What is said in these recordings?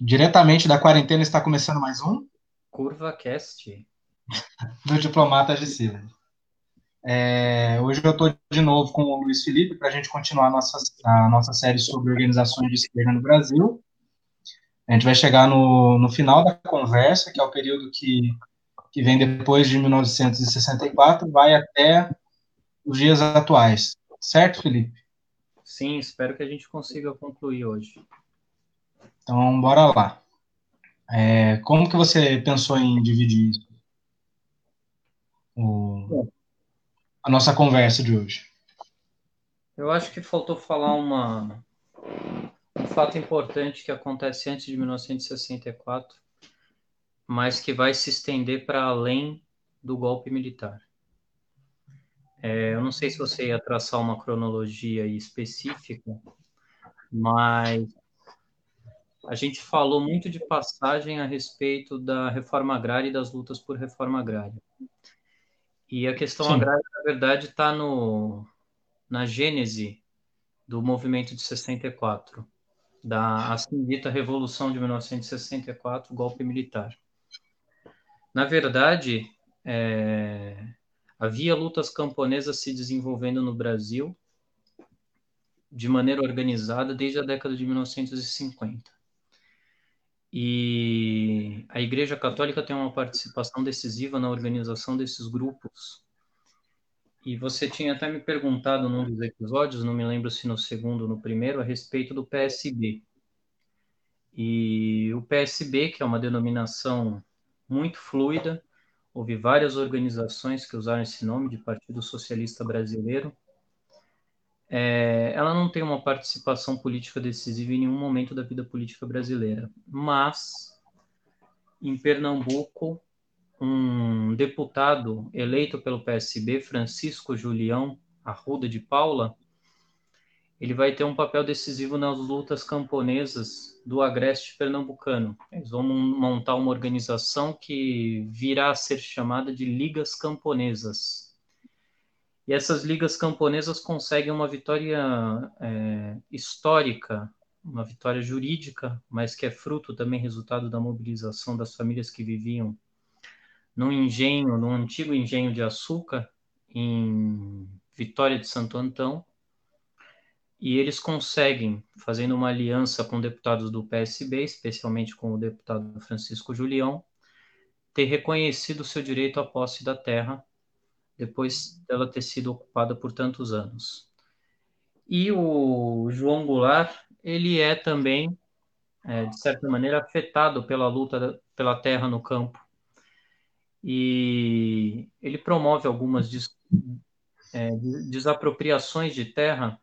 Diretamente da quarentena está começando mais um Curva Cast do Diplomatas de Silas. É, hoje eu estou de novo com o Luiz Felipe para a gente continuar a nossa, a nossa série sobre organizações de esquerda no Brasil. A gente vai chegar no, no final da conversa, que é o período que, que vem depois de 1964, vai até os dias atuais. Certo, Felipe? Sim, espero que a gente consiga concluir hoje. Então, bora lá. É, como que você pensou em dividir isso? O, a nossa conversa de hoje? Eu acho que faltou falar uma, um fato importante que acontece antes de 1964, mas que vai se estender para além do golpe militar. É, eu não sei se você ia traçar uma cronologia específica, mas a gente falou muito de passagem a respeito da reforma agrária e das lutas por reforma agrária. E a questão Sim. agrária, na verdade, está na gênese do movimento de 64, da assim dita Revolução de 1964, golpe militar. Na verdade, é, havia lutas camponesas se desenvolvendo no Brasil de maneira organizada desde a década de 1950. E a Igreja Católica tem uma participação decisiva na organização desses grupos. E você tinha até me perguntado num dos episódios, não me lembro se no segundo ou no primeiro, a respeito do PSB. E o PSB, que é uma denominação muito fluida, houve várias organizações que usaram esse nome de Partido Socialista Brasileiro, é, ela não tem uma participação política decisiva em nenhum momento da vida política brasileira. Mas, em Pernambuco, um deputado eleito pelo PSB, Francisco Julião Arruda de Paula, ele vai ter um papel decisivo nas lutas camponesas do agreste pernambucano. Eles vão montar uma organização que virá a ser chamada de Ligas Camponesas e essas ligas camponesas conseguem uma vitória é, histórica, uma vitória jurídica, mas que é fruto também resultado da mobilização das famílias que viviam no engenho, no antigo engenho de açúcar, em Vitória de Santo Antão, e eles conseguem, fazendo uma aliança com deputados do PSB, especialmente com o deputado Francisco Julião, ter reconhecido seu direito à posse da terra depois dela ter sido ocupada por tantos anos. E o João Goulart, ele é também, é, de certa maneira, afetado pela luta pela terra no campo. E ele promove algumas des, é, desapropriações de terra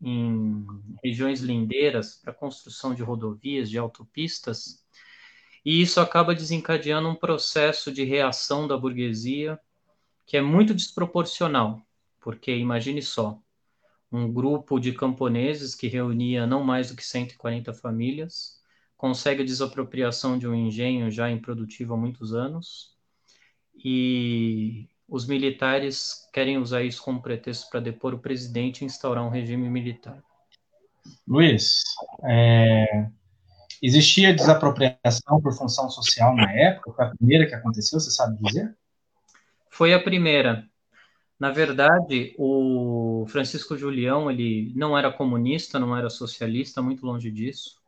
em regiões lindeiras para construção de rodovias, de autopistas, e isso acaba desencadeando um processo de reação da burguesia que é muito desproporcional, porque imagine só, um grupo de camponeses que reunia não mais do que 140 famílias, consegue a desapropriação de um engenho já improdutivo há muitos anos, e os militares querem usar isso como pretexto para depor o presidente e instaurar um regime militar. Luiz, é... existia desapropriação por função social na época? Foi a primeira que aconteceu, você sabe dizer? Foi a primeira. Na verdade, o Francisco Julião, ele não era comunista, não era socialista, muito longe disso.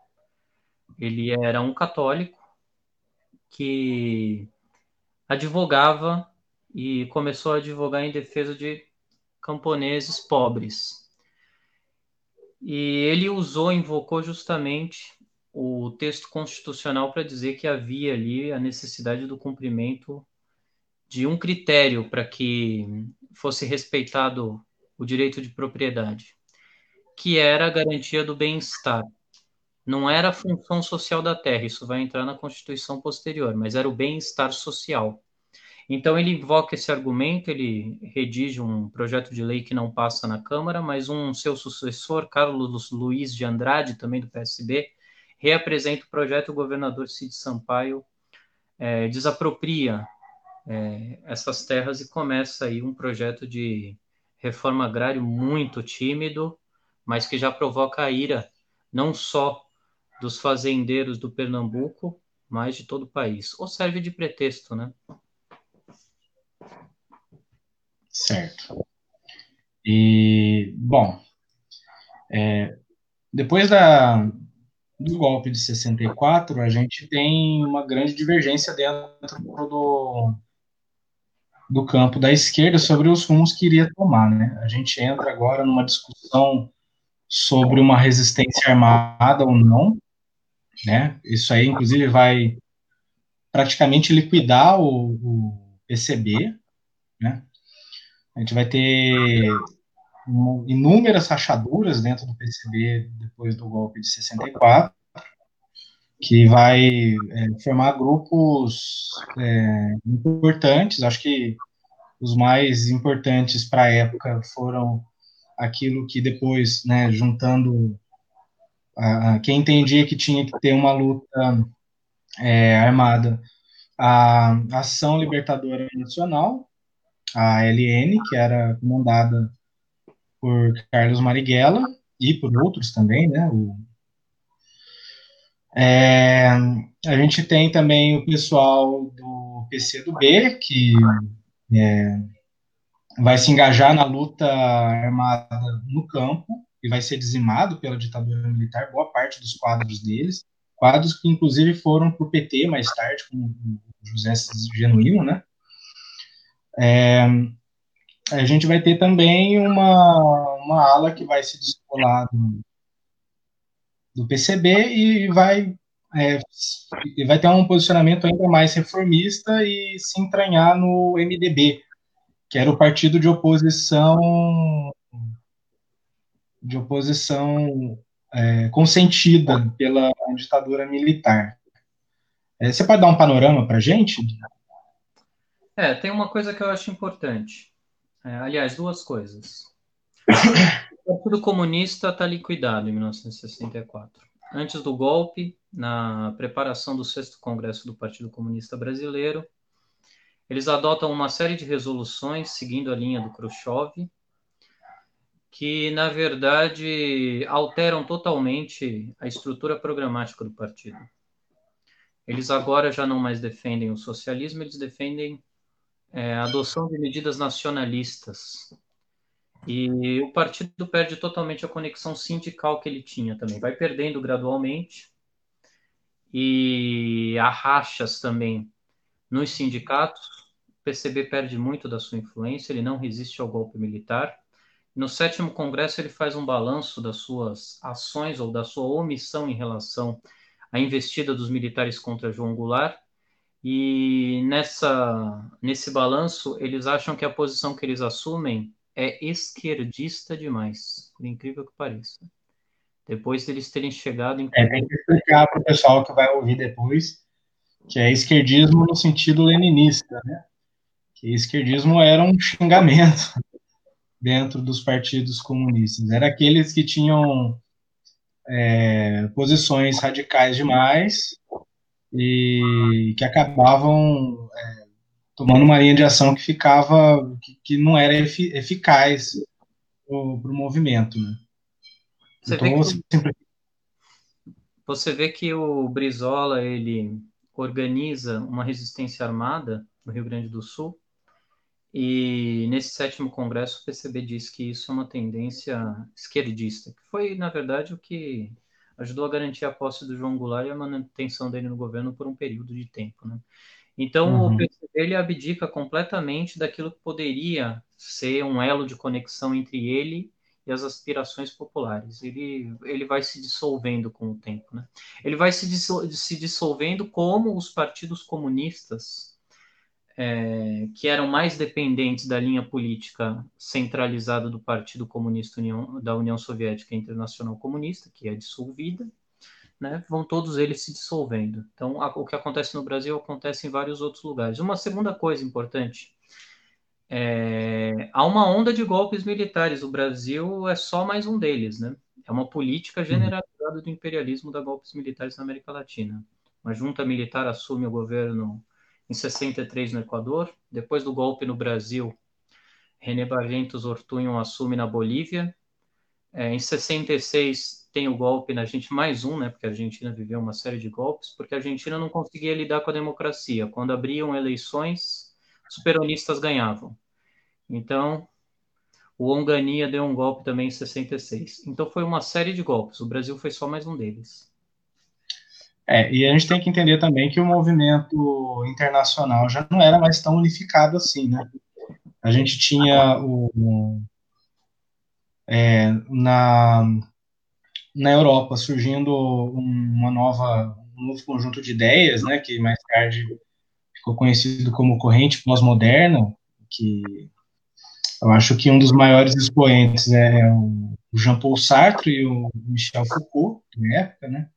Ele era um católico que advogava e começou a advogar em defesa de camponeses pobres. E ele usou, invocou justamente o texto constitucional para dizer que havia ali a necessidade do cumprimento de um critério para que fosse respeitado o direito de propriedade, que era a garantia do bem-estar. Não era a função social da terra, isso vai entrar na Constituição posterior, mas era o bem-estar social. Então ele invoca esse argumento, ele redige um projeto de lei que não passa na Câmara, mas um seu sucessor, Carlos Luiz de Andrade, também do PSB, reapresenta o projeto, o governador Cid Sampaio é, desapropria é, essas terras e começa aí um projeto de reforma agrária muito tímido, mas que já provoca a ira não só dos fazendeiros do Pernambuco, mas de todo o país. Ou serve de pretexto, né? Certo. E, bom, é, depois da, do golpe de 64, a gente tem uma grande divergência dentro do, do campo da esquerda sobre os rumos que iria tomar. Né? A gente entra agora numa discussão sobre uma resistência armada ou não. Né? Isso aí, inclusive, vai praticamente liquidar o, o PCB. Né? A gente vai ter inúmeras rachaduras dentro do PCB depois do golpe de 64, que vai é, formar grupos é, importantes. Acho que os mais importantes para a época foram aquilo que depois, né, juntando a, a, quem entendia que tinha que ter uma luta é, armada, a Ação Libertadora Nacional, a LN, que era comandada por Carlos Marighella e por outros também, né? O, é, a gente tem também o pessoal do PCdoB, que é, vai se engajar na luta armada no campo e vai ser dizimado pela ditadura militar, boa parte dos quadros deles, quadros que inclusive foram para o PT mais tarde, como o José Genuíno, né? É, a gente vai ter também uma, uma ala que vai se descolar do, do PCB e vai, é, vai ter um posicionamento ainda mais reformista e se entranhar no MDB, que era o partido de oposição de oposição é, consentida pela ditadura militar. É, você pode dar um panorama para gente? É, tem uma coisa que eu acho importante. É, aliás, duas coisas. O Partido Comunista está liquidado em 1964. Antes do golpe, na preparação do sexto Congresso do Partido Comunista Brasileiro, eles adotam uma série de resoluções seguindo a linha do Khrushchev, que, na verdade, alteram totalmente a estrutura programática do partido. Eles agora já não mais defendem o socialismo, eles defendem é, a adoção de medidas nacionalistas. E o partido perde totalmente a conexão sindical que ele tinha também, vai perdendo gradualmente. E há rachas também nos sindicatos. O PCB perde muito da sua influência, ele não resiste ao golpe militar. No sétimo congresso, ele faz um balanço das suas ações ou da sua omissão em relação à investida dos militares contra João Goulart e nessa, nesse balanço, eles acham que a posição que eles assumem é esquerdista demais, por incrível que pareça. Depois deles terem chegado em. É, tem que explicar para o pessoal que vai ouvir depois que é esquerdismo no sentido leninista, né? Que esquerdismo era um xingamento dentro dos partidos comunistas. Era aqueles que tinham é, posições radicais demais e que acabavam tomando uma linha de ação que ficava que, que não era eficaz para o movimento. Né? Você, então, vê você... Sempre... você vê que o Brizola ele organiza uma resistência armada no Rio Grande do Sul e nesse sétimo congresso o PCB diz que isso é uma tendência esquerdista, que foi na verdade o que ajudou a garantir a posse do João Goulart e a manutenção dele no governo por um período de tempo. Né? Então, uhum. o abdica completamente daquilo que poderia ser um elo de conexão entre ele e as aspirações populares. Ele, ele vai se dissolvendo com o tempo. Né? Ele vai se, dissol se dissolvendo como os partidos comunistas é, que eram mais dependentes da linha política centralizada do Partido Comunista União, da União Soviética Internacional Comunista, que é dissolvida, né, vão todos eles se dissolvendo. Então, a, o que acontece no Brasil acontece em vários outros lugares. Uma segunda coisa importante é, há uma onda de golpes militares. O Brasil é só mais um deles, né? É uma política uhum. generalizada do imperialismo da golpes militares na América Latina. Uma junta militar assume o governo em 63 no Equador. Depois do golpe no Brasil, René Barrientos Ortunho assume na Bolívia. É, em 66, tem o golpe na Argentina, mais um, né? Porque a Argentina viveu uma série de golpes, porque a Argentina não conseguia lidar com a democracia. Quando abriam eleições, os peronistas ganhavam. Então, o Onganía deu um golpe também em 66. Então, foi uma série de golpes. O Brasil foi só mais um deles. É, e a gente tem que entender também que o movimento internacional já não era mais tão unificado assim, né? A gente tinha o, é, na, na Europa surgindo uma nova, um novo conjunto de ideias, né, que mais tarde ficou conhecido como corrente pós-moderna, que eu acho que um dos maiores expoentes é o Jean-Paul Sartre e o Michel Foucault, na época, né?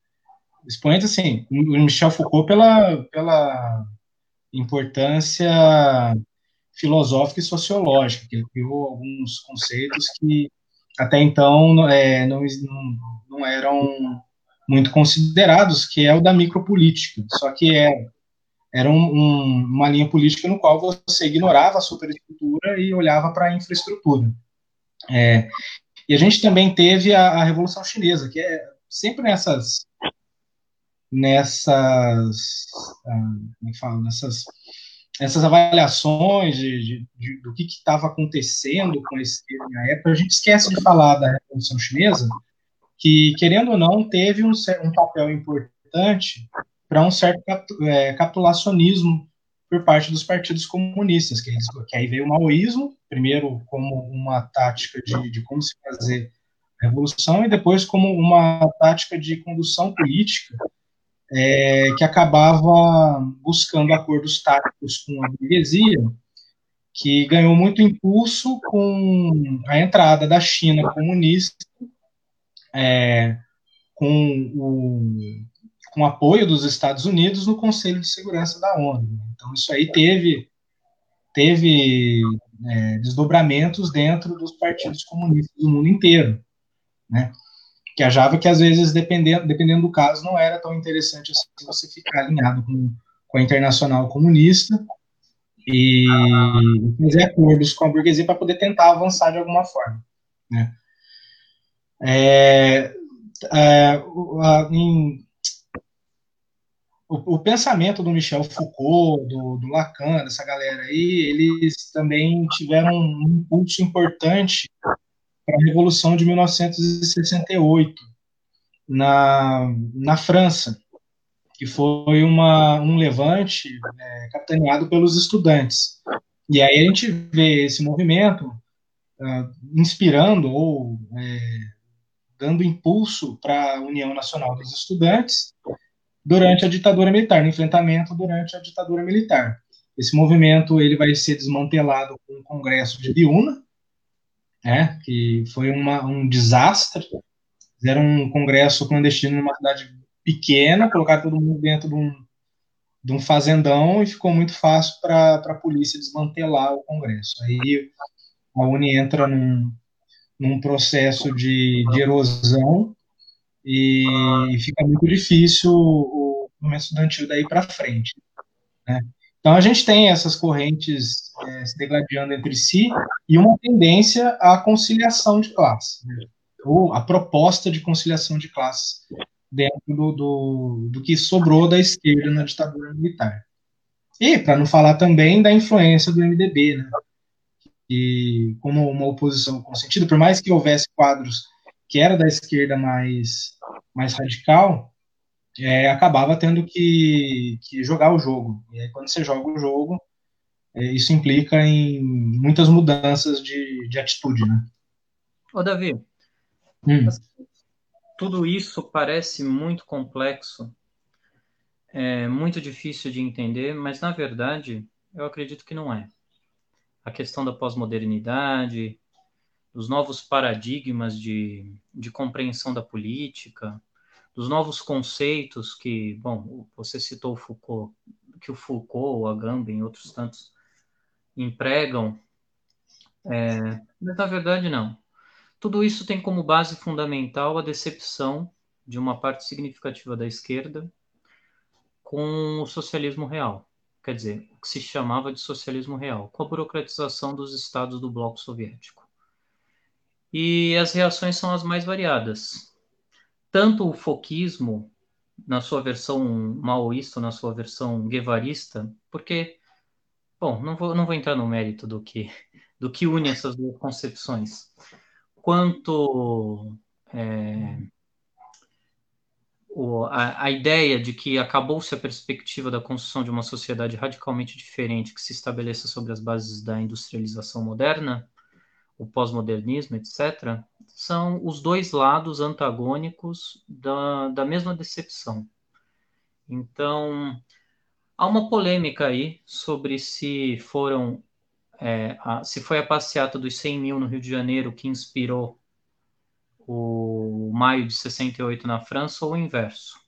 Expoentes, assim, o Michel Foucault pela, pela importância filosófica e sociológica, que ele criou alguns conceitos que até então é, não, não, não, eram muito considerados, que é o da micropolítica. Só que é, era um, um, uma linha política no qual você ignorava a superestrutura e olhava para a infraestrutura. É, e a gente também teve a, a, Revolução Chinesa, que é sempre nessas nessas ah, como é falo, nessas essas avaliações de, de, de, do que estava acontecendo com esse na época, a gente esquece de falar da Revolução Chinesa, que, querendo ou não, teve um, um papel importante para um certo é, capitulacionismo por parte dos partidos comunistas, que, que, aí veio o maoísmo, primeiro como uma tática de, de como se fazer a revolução, e depois como uma tática de condução política é, que acabava buscando acordos táticos com a burguesia, que ganhou muito impulso com a entrada da China comunista, é, com o com apoio dos Estados Unidos no Conselho de Segurança da ONU. Então isso aí teve teve é, desdobramentos dentro dos partidos comunistas do mundo inteiro, né? que a Java, que às vezes, dependendo, dependendo do caso, não era tão interessante assim você ficar alinhado com, com a internacional comunista e fazer acordos com a burguesia para poder tentar avançar de alguma forma. Né? É, é, em, o, o, pensamento do Michel Foucault, do, do, Lacan, dessa galera aí, eles também tiveram um impulso importante para a Revolução de 1968 na, na França, que foi uma, um levante é, capitaneado pelos estudantes. E aí a gente vê esse movimento uh, inspirando ou é, dando impulso para a União Nacional dos Estudantes durante a ditadura militar, no enfrentamento durante a ditadura militar. Esse movimento ele vai ser desmantelado com o Congresso de Biúna, né, que foi uma, um desastre. Fizeram um congresso clandestino numa cidade pequena, colocaram todo mundo dentro de um, de um fazendão e ficou muito fácil para a polícia desmantelar o congresso. Aí a Uni entra num, num processo de, de erosão e fica muito difícil o movimento estudantil daí para frente. Né? Então a gente tem essas correntes é, se degladiando entre si e uma tendência à conciliação de classes, né? ou a proposta de conciliação de classes dentro do, do, do que sobrou da esquerda na ditadura militar. E para não falar também da influência do MDB, né? E como uma oposição com sentido, por mais que houvesse quadros que era da esquerda mais mais radical, é, acabava tendo que, que, jogar o jogo. E aí, quando você joga o jogo, é, isso implica em muitas mudanças de, de atitude, né? Ô, Davi, hum. tudo isso parece muito complexo, é muito difícil de entender, mas, na verdade, eu acredito que não é. A questão da pós-modernidade, dos novos paradigmas de, de compreensão da política, dos novos conceitos que, bom, você citou o Foucault, que o Foucault, o Agamben e outros tantos empregam, é, mas na verdade não. Tudo isso tem como base fundamental a decepção de uma parte significativa da esquerda com o socialismo real, quer dizer, o que se chamava de socialismo real, com a burocratização dos estados do bloco soviético. E as reações são as mais variadas tanto o foquismo, na sua versão maoísta, na sua versão guevarista, porque, bom, não vou, não vou entrar no mérito do que, do que une essas duas concepções, quanto é, o, a, a, ideia de que acabou-se a perspectiva da construção de uma sociedade radicalmente diferente que se estabeleça sobre as bases da industrialização moderna, o pós-modernismo, etc., são os dois lados antagônicos da, da mesma decepção. Então, há uma polêmica aí sobre se foram é, a, se foi a passeata dos 100 mil no Rio de Janeiro que inspirou o maio de 68 na França ou o inverso.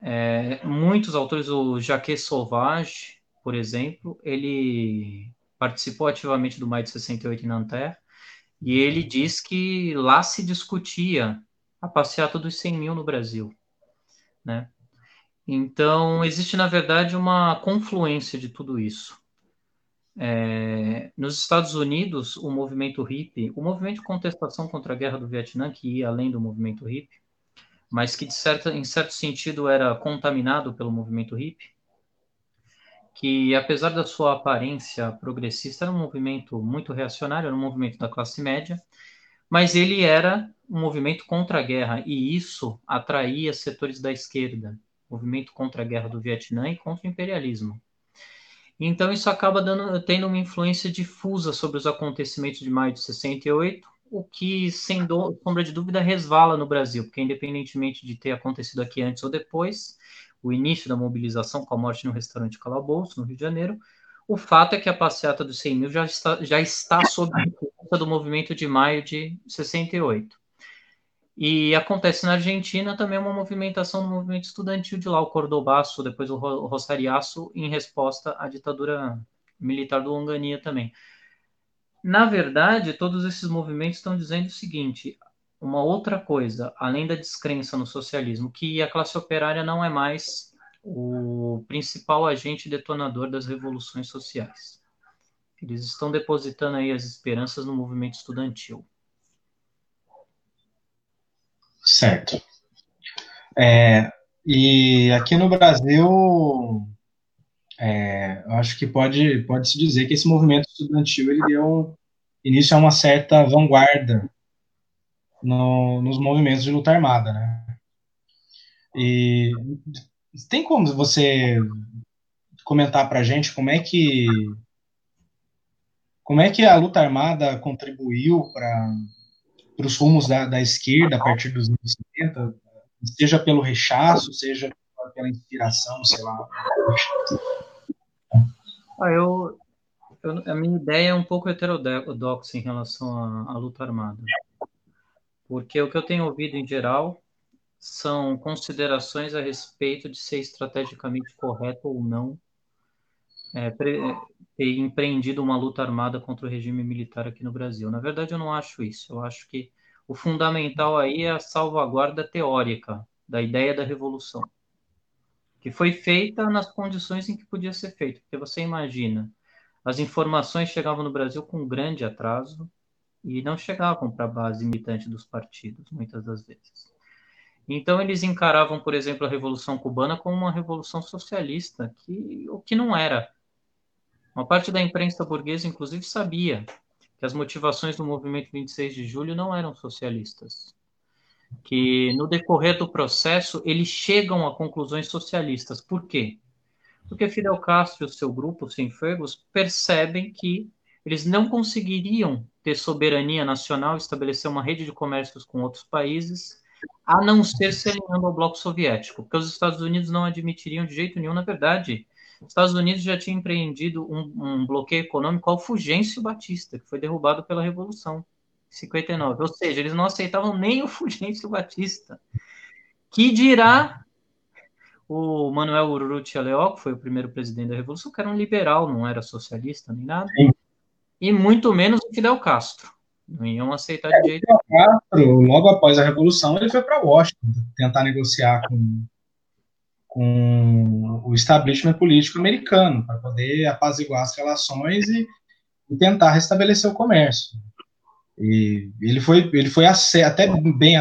É, muitos autores, o Jacques Sauvage, por exemplo, ele participou ativamente do Maio de 68 em Nanterre, e ele diz que lá se discutia a passeata dos 100 mil no Brasil, né? Então, existe, na verdade, uma confluência de tudo isso. É, nos Estados Unidos, o movimento hippie, o movimento de contestação contra a guerra do Vietnã, que ia além do movimento hippie, mas que, certa, em certo sentido, era contaminado pelo movimento hippie, que, apesar da sua aparência progressista, era um movimento muito reacionário, era um movimento da classe média, mas ele era um movimento contra a guerra, e isso atraía setores da esquerda, movimento contra a guerra do Vietnã e contra o imperialismo. Então, isso acaba dando, tendo uma influência difusa sobre os acontecimentos de maio de 68, o que, sem do, sombra de dúvida, resvala no Brasil, porque, independentemente de ter acontecido aqui antes ou depois, o início da mobilização com a morte no restaurante Calabouço, no Rio de Janeiro, o fato é que a passeata dos 100 mil já está, já está sob a influência do movimento de maio de 68. E acontece na Argentina também uma movimentação do movimento estudantil de lá, o Cordobaço, depois o Rosariaço, em resposta à ditadura militar do Onganía também. Na verdade, todos esses movimentos estão dizendo o seguinte: uma outra coisa, além da descrença no socialismo, que a classe operária não é mais o principal agente detonador das revoluções sociais. Eles estão depositando aí as esperanças no movimento estudantil. Certo. É, e aqui no Brasil, é, acho que pode, pode se dizer que esse movimento estudantil ele deu início a uma certa vanguarda no, nos movimentos de luta armada, né? E tem como você comentar para gente como é que como é que a luta armada contribuiu para os rumos da, da, esquerda a partir dos anos 70, seja pelo rechaço, seja pela inspiração, sei lá. Ah, eu, eu, a minha ideia é um pouco heterodoxa em relação à, à luta armada porque o que eu tenho ouvido em geral são considerações a respeito de ser estrategicamente correto ou não é, ter empreendido uma luta armada contra o regime militar aqui no Brasil. Na verdade, eu não acho isso. Eu acho que o fundamental aí é a salvaguarda teórica da ideia da revolução, que foi feita nas condições em que podia ser feita. Porque você imagina, as informações chegavam no Brasil com grande atraso, e não chegavam para a base militante dos partidos, muitas das vezes. Então eles encaravam, por exemplo, a Revolução Cubana como uma revolução socialista, que o que não era. Uma parte da imprensa burguesa, inclusive, sabia que as motivações do movimento 26 de julho não eram socialistas. Que no decorrer do processo eles chegam a conclusões socialistas. Por quê? Porque Fidel Castro e o seu grupo, os Cienfuegos, percebem que eles não conseguiriam ter soberania nacional, estabelecer uma rede de comércios com outros países, a não ser se alinhando ao bloco soviético, porque os Estados Unidos não admitiriam de jeito nenhum, na verdade. Os Estados Unidos já tinham empreendido um, um bloqueio econômico ao Fulgêncio Batista, que foi derrubado pela Revolução, em 59. Ou seja, eles não aceitavam nem o Fulgêncio Batista. Que dirá o Manuel Urrutia Leó, que foi o primeiro presidente da Revolução, que era um liberal, não era socialista nem nada. Sim e muito menos o Fidel Castro. Não iam aceitar de jeito nenhum. Castro, logo após a Revolução, ele foi para Washington tentar negociar com, com o establishment político americano para poder apaziguar as relações e, e, tentar restabelecer o comércio. E ele foi, ele foi até bem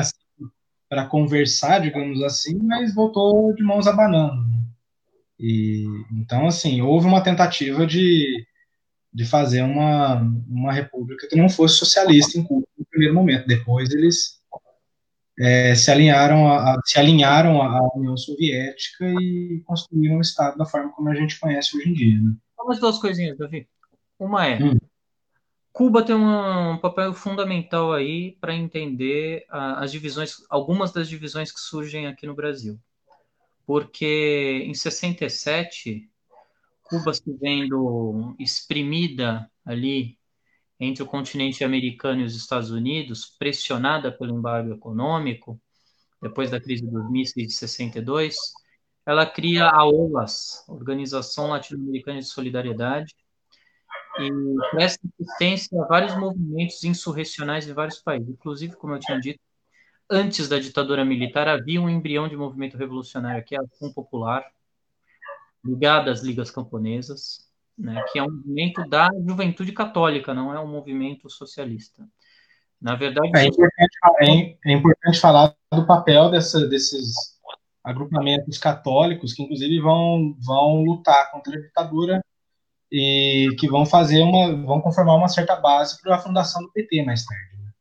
para conversar, digamos assim, mas voltou de mãos abanando. Né? E então assim houve uma tentativa de, de fazer uma, uma república que não fosse socialista em Cuba no primeiro momento. Depois eles é, se alinharam a, se alinharam à União Soviética e construíram o Estado da forma como a gente conhece hoje em dia. Né? Vamos duas coisinhas, Davi. Uma é hum. Cuba tem um papel fundamental aí para entender as divisões, algumas das divisões que surgem aqui no Brasil. Porque em 67, Cuba se vendo exprimida ali entre o continente americano e os Estados Unidos, pressionada pelo embargo econômico, depois da crise dos mísseis de 62, ela cria a OLAS, Organização Latino-Americana de Solidariedade, e presta assistência a vários movimentos insurrecionais em vários países. Inclusive, como eu tinha dito, antes da ditadura militar havia um embrião de movimento revolucionário que é a Ação Popular, ligada às ligas camponesas, né, que é um movimento da juventude católica, não é um movimento socialista. Na verdade, é importante, é, é importante falar do papel dessa, desses agrupamentos católicos que, inclusive, vão, vão lutar contra a ditadura e que vão fazer uma, vão conformar uma certa base para a fundação do PT mais tarde. Né?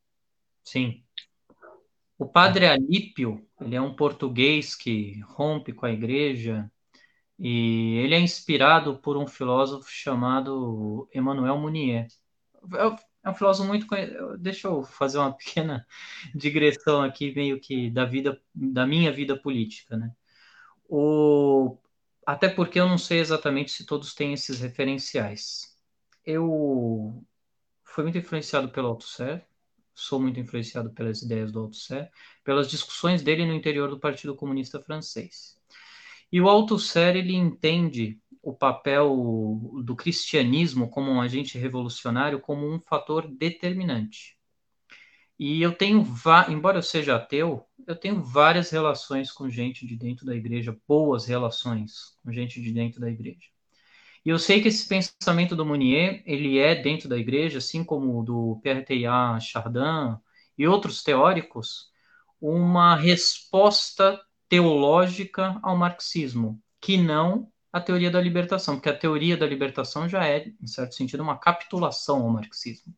Sim. O padre Alípio, ele é um português que rompe com a igreja e ele é inspirado por um filósofo chamado Emmanuel Mounier. É um filósofo muito conhecido. Deixa eu fazer uma pequena digressão aqui, meio que da vida, da minha vida política, né? O até porque eu não sei exatamente se todos têm esses referenciais. Eu fui muito influenciado pelo Althusser, sou muito influenciado pelas ideias do Althusser, pelas discussões dele no interior do Partido Comunista Francês. E o Althusser, ele entende o papel do cristianismo como um agente revolucionário como um fator determinante. E eu tenho, embora eu seja ateu, eu tenho várias relações com gente de dentro da igreja, boas relações com gente de dentro da igreja. E eu sei que esse pensamento do Mounier, ele é dentro da igreja, assim como o do Pierre Teilhard Chardin e outros teóricos, uma resposta teológica ao marxismo, que não a teoria da libertação, porque a teoria da libertação já é, em certo sentido, uma capitulação ao marxismo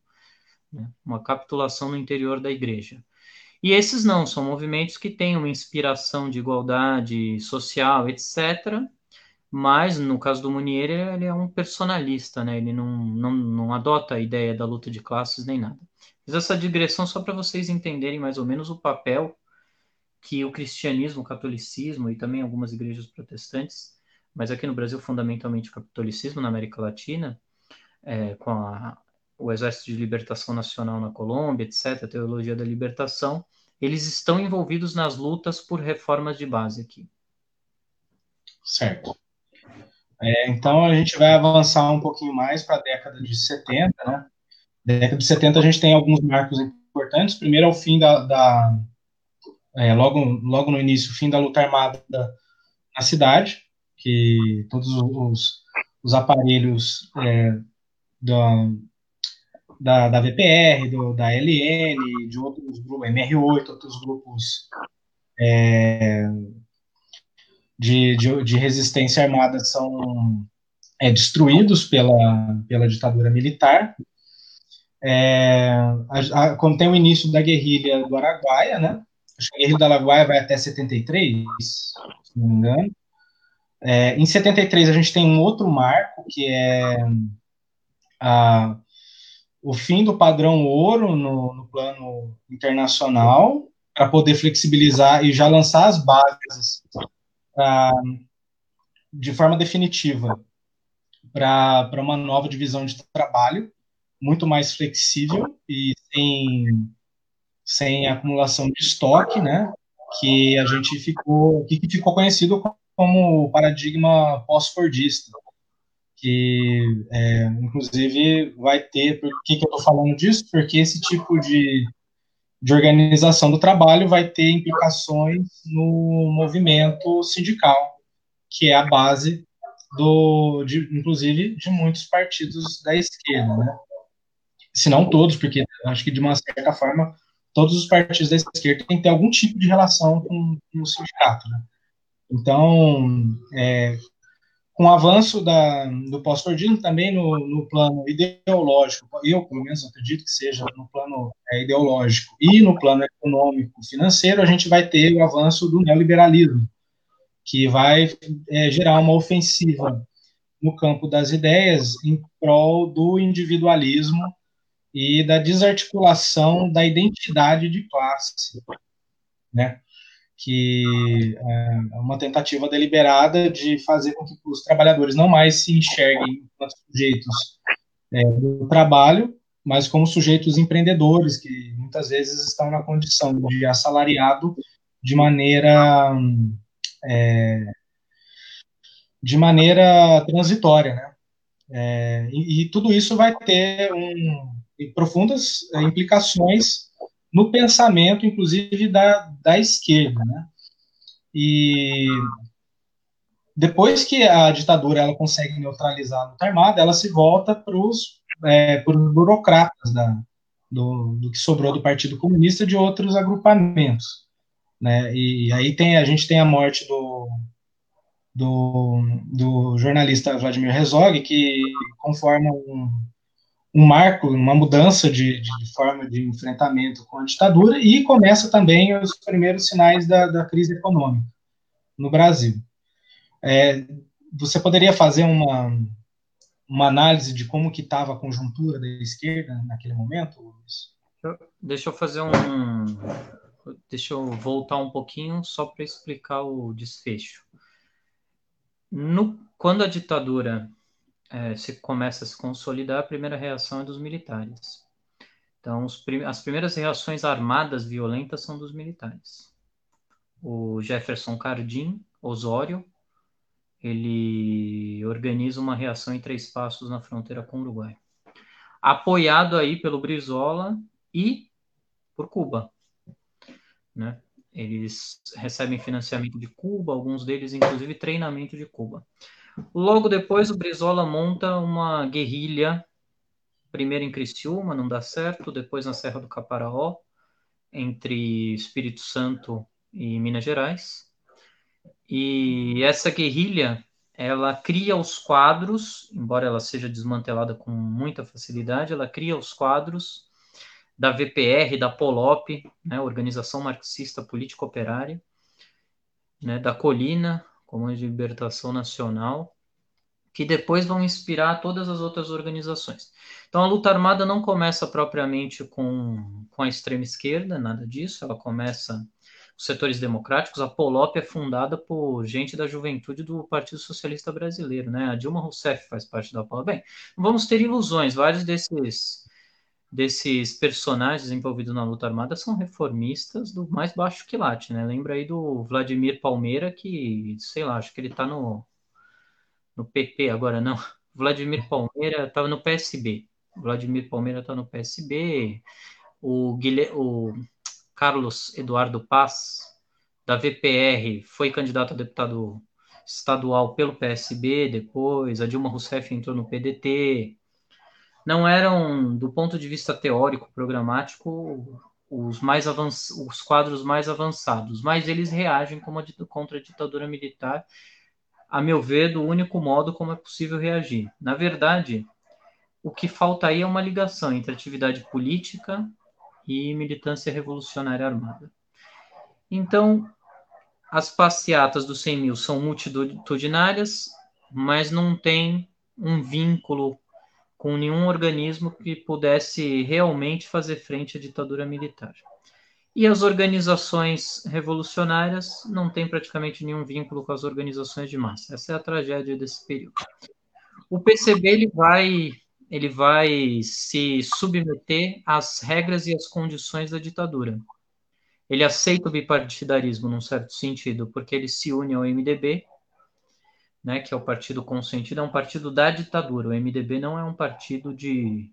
né? uma capitulação no interior da igreja. E esses não, são movimentos que têm uma inspiração de igualdade social, etc., mas no caso do Munier, ele é um personalista, né? ele não, não, não adota a ideia da luta de classes nem nada. Fiz essa digressão só para vocês entenderem mais ou menos o papel que o cristianismo, o catolicismo e também algumas igrejas protestantes, mas aqui no Brasil fundamentalmente o catolicismo, na América Latina, é, com a o Exército de Libertação Nacional na Colômbia, etc., a Teologia da Libertação, eles estão envolvidos nas lutas por reformas de base aqui. Certo. É, então a gente vai avançar um pouquinho mais para a década de 70, né? década de 70 a gente tem alguns marcos importantes. Primeiro é o fim da, da é, logo, logo no início, fim da luta armada na cidade, que todos os, os aparelhos é, da, da, da VPR, do, da LN, de outros grupos, MR8, outros grupos é, de, de, de, resistência armada são é, destruídos pela, pela ditadura militar. É, a, a, quando tem o início da guerrilha do Araguaia, né? Acho que a guerrilha do Araguaia vai até 73, se não me engano. É, em 73 a gente tem um outro marco que é a, o fim do padrão ouro no, no plano internacional para poder flexibilizar e já lançar as bases pra, de forma definitiva para uma nova divisão de trabalho muito mais flexível e sem, sem acumulação de estoque, né? Que a gente ficou, que ficou conhecido como o paradigma pós-fordista, que é, inclusive vai ter, por que, que eu estou falando disso? Porque esse tipo de, de organização do trabalho vai ter implicações no movimento sindical, que é a base do, de, inclusive, de muitos partidos da esquerda, né? Se não todos, porque acho que de uma certa forma todos os partidos da esquerda têm que ter algum tipo de relação com, com o sindicato. Né? Então, é, com o avanço da, do pós-fordismo, também no, no, plano ideológico, eu, pelo menos, acredito que seja no plano é, ideológico e no plano econômico, financeiro, a gente vai ter o avanço do neoliberalismo, que vai é, gerar uma ofensiva no campo das ideias em prol do individualismo e da desarticulação da identidade de classe, né? que é uma tentativa deliberada de fazer com que os trabalhadores não mais se enxerguem como sujeitos é, do trabalho, mas como sujeitos empreendedores, que muitas vezes estão na condição de assalariado de maneira é, de maneira transitória, né? É, e, e, tudo isso vai ter um, profundas implicações no pensamento, inclusive, da, da esquerda. Né? E depois que a ditadura ela consegue neutralizar a luta armada, ela se volta para os é, burocratas da, do, do, que sobrou do Partido Comunista e de outros agrupamentos. Né? E aí tem, a gente tem a morte do, do, do jornalista Vladimir Herzog, que conforma um, um marco, uma mudança de, de, forma de enfrentamento com a ditadura e começa também os primeiros sinais da, da crise econômica no Brasil. É, você poderia fazer uma, uma análise de como que estava a conjuntura da esquerda naquele momento, Luiz? Deixa eu fazer um, deixa eu voltar um pouquinho só para explicar o desfecho. No, quando a ditadura é, se começa a se consolidar, a primeira reação é dos militares. Então, prim as primeiras reações armadas violentas são dos militares. O Jefferson Cardim, Osório, ele organiza uma reação em três passos na fronteira com o Uruguai. Apoiado aí pelo Brizola e por Cuba. Né? Eles recebem financiamento de Cuba, alguns deles, inclusive, treinamento de Cuba. Logo depois, o Brizola monta uma guerrilha, primeiro em Criciúma, não dá certo, depois na Serra do Caparaó, entre Espírito Santo e Minas Gerais. E essa guerrilha, ela cria os quadros, embora ela seja desmantelada com muita facilidade, ela cria os quadros da VPR, da POLOP, né, Organização Marxista Política Operária, né, da Colina, como de Libertação Nacional, que depois vão inspirar todas as outras organizações. Então, a luta armada não começa propriamente com, com a extrema esquerda, nada disso, ela começa os setores democráticos. A POLOP é fundada por gente da juventude do Partido Socialista Brasileiro, né? A Dilma Rousseff faz parte da POLOP. Bem, vamos ter ilusões, vários desses desses personagens envolvidos na luta armada são reformistas do mais baixo quilate, né? Lembra aí do Vladimir Palmeira, que, sei lá, acho que ele tá no, no PP agora, não. Vladimir Palmeira estava no PSB. Vladimir Palmeira está no PSB. O, Guilherme, o Carlos Eduardo Paz, da VPR, foi candidato a deputado estadual pelo PSB depois. A Dilma Rousseff entrou no PDT não eram, do ponto de vista teórico, programático, os mais os quadros mais avançados, mas eles reagem a, contra a ditadura militar, a meu ver, do único modo como é possível reagir. Na verdade, o que falta aí é uma ligação entre atividade política e militância revolucionária armada. Então, as passeatas dos 100 mil são multitudinárias, mas não tem um vínculo com nenhum organismo que pudesse realmente fazer frente à ditadura militar. E as organizações revolucionárias não têm praticamente nenhum vínculo com as organizações de massa. Essa é a tragédia desse período. O PCB ele vai, ele vai se submeter às regras e às condições da ditadura. Ele aceita o bipartidarismo num certo sentido, porque ele se une ao MDB, né, que é o Partido Consentido, é um partido da ditadura. O MDB não é um partido de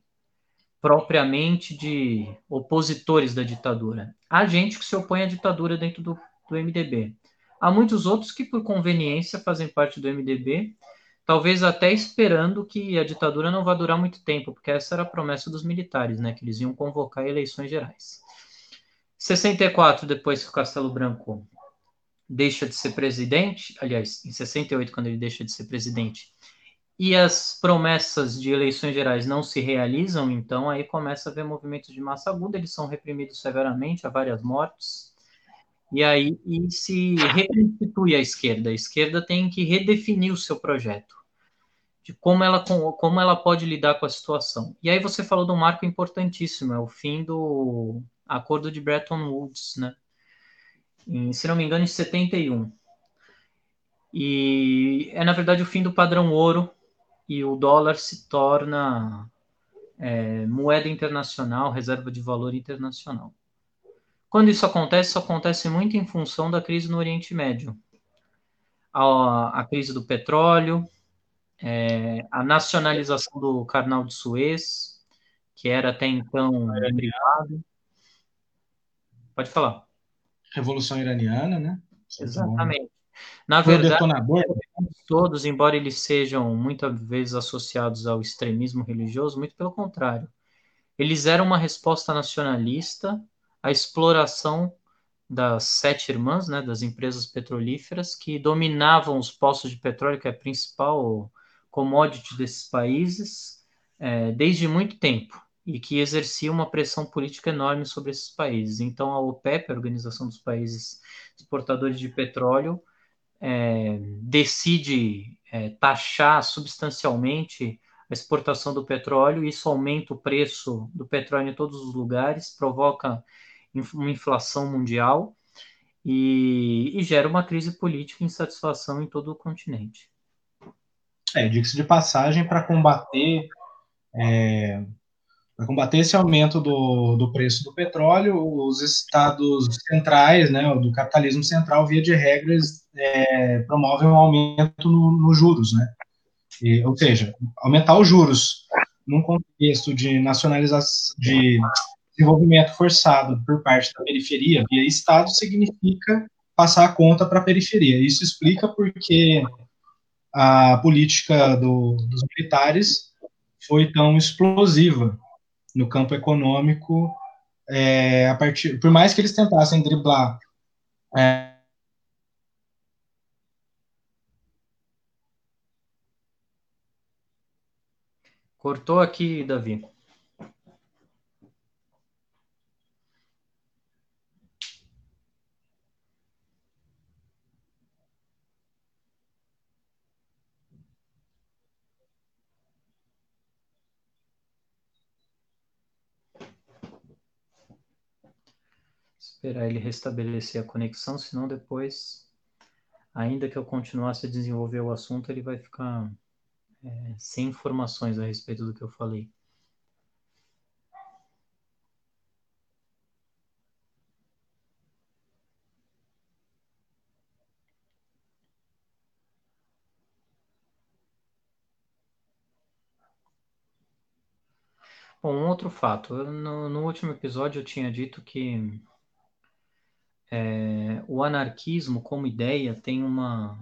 propriamente de opositores da ditadura. Há gente que se opõe à ditadura dentro do, do MDB. Há muitos outros que, por conveniência, fazem parte do MDB, talvez até esperando que a ditadura não vá durar muito tempo, porque essa era a promessa dos militares, né, que eles iam convocar eleições gerais. 64, depois que o Castelo Branco deixa de ser presidente, aliás, em 68, quando ele deixa de ser presidente, e as promessas de eleições gerais não se realizam, então aí começa a haver movimentos de massa aguda, eles são reprimidos severamente, há várias mortes, e aí e se reconstitui a esquerda. A esquerda tem que redefinir o seu projeto, de como ela, como ela pode lidar com a situação. E aí você falou de um marco importantíssimo, é o fim do acordo de Bretton Woods, né? Em, se não me engano, em 71. E é, na verdade, o fim do padrão ouro, e o dólar se torna é, moeda internacional, reserva de valor internacional. Quando isso acontece, isso acontece muito em função da crise no Oriente Médio. A, a crise do petróleo, é, a nacionalização do Canal de Suez, que era até então privado. Pode falar. Revolução Iraniana, né? Exatamente. Na verdade, todos, embora eles sejam muitas vezes associados ao extremismo religioso, muito pelo contrário. Eles eram uma resposta nacionalista à exploração das sete irmãs, né, das empresas petrolíferas, que dominavam os poços de petróleo, que é a principal commodity desses países, é, desde muito tempo, e que exercia uma pressão política enorme sobre esses países. Então, a OPEP, a Organização dos Países Exportadores de Petróleo, é, decide é, taxar substancialmente a exportação do petróleo, isso aumenta o preço do petróleo em todos os lugares, provoca uma inflação mundial e, e gera uma crise política e insatisfação em todo o continente. É, diga-se de passagem, para combater é, para combater esse aumento do, do preço do petróleo, os estados centrais, né, do capitalismo central, via de regras, é, promovem um aumento nos no juros, né? E, ou seja, aumentar os juros num contexto de nacionalização, de desenvolvimento forçado por parte da periferia via Estado significa passar a conta para a periferia. Isso explica porque a política do, dos militares foi tão explosiva no campo econômico, é, a partir, por mais que eles tentassem driblar é, Cortou aqui, Davi. Esperar ele restabelecer a conexão, senão depois, ainda que eu continuasse a desenvolver o assunto, ele vai ficar é, sem informações a respeito do que eu falei. Bom, um outro fato. No, no último episódio eu tinha dito que é, o anarquismo como ideia tem uma,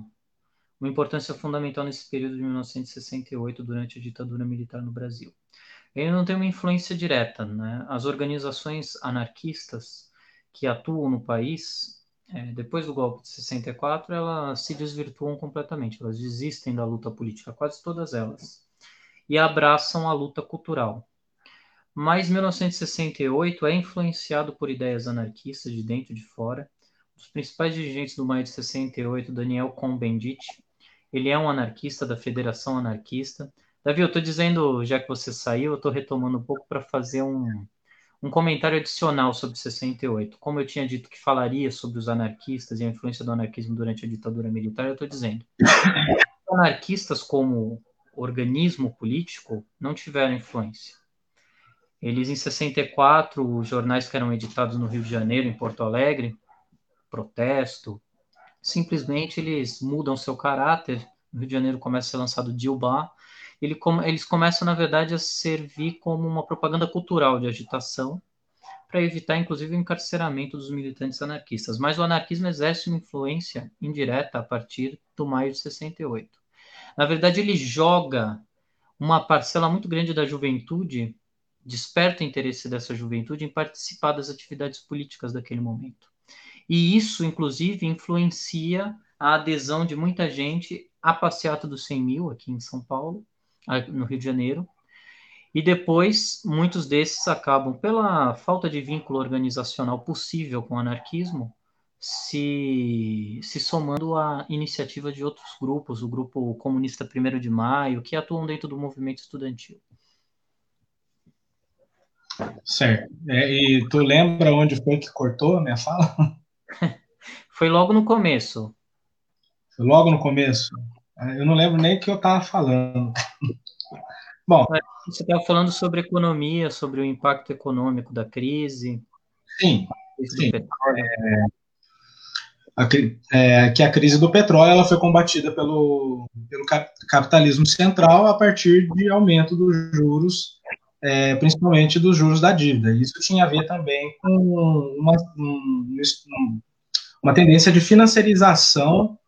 uma importância fundamental nesse período de 1968, durante a ditadura militar no Brasil. Ele não tem uma influência direta. Né? As organizações anarquistas que atuam no país, é, depois do golpe de 64, elas se desvirtuam completamente, elas desistem da luta política, quase todas elas, e abraçam a luta cultural. Mas 1968 é influenciado por ideias anarquistas de dentro e de fora. Os principais dirigentes do Maio de 68, Daniel Cohn-Bendit, ele é um anarquista da Federação Anarquista. Davi, eu estou dizendo, já que você saiu, eu estou retomando um pouco para fazer um, um comentário adicional sobre 68. Como eu tinha dito que falaria sobre os anarquistas e a influência do anarquismo durante a ditadura militar, eu estou dizendo. Anarquistas, como organismo político, não tiveram influência. Eles, em 64, os jornais que eram editados no Rio de Janeiro, em Porto Alegre, protesto, simplesmente eles mudam seu caráter. No Rio de Janeiro começa a ser lançado Dilba. Ele, eles começam, na verdade, a servir como uma propaganda cultural de agitação para evitar, inclusive, o encarceramento dos militantes anarquistas. Mas o anarquismo exerce uma influência indireta a partir do maio de 68. Na verdade, ele joga uma parcela muito grande da juventude desperta o interesse dessa juventude em participar das atividades políticas daquele momento. E isso, inclusive, influencia a adesão de muita gente à passeata dos 100 mil aqui em São Paulo, no Rio de Janeiro. E depois, muitos desses acabam, pela falta de vínculo organizacional possível com o anarquismo, se, se somando à iniciativa de outros grupos, o grupo comunista 1 de Maio, que atuam dentro do movimento estudantil. Certo. É, e tu lembra onde foi que cortou a minha fala? foi logo no começo. Foi logo no começo? É, eu não lembro nem o que eu estava falando. Bom. Você estava falando sobre economia, sobre o impacto econômico da crise. Sim. sim. É, a, é, que a crise do petróleo ela foi combatida pelo, pelo capitalismo central a partir de aumento dos juros, é, principalmente dos juros da dívida. Isso tinha a ver também com uma, um, uma tendência de financiarização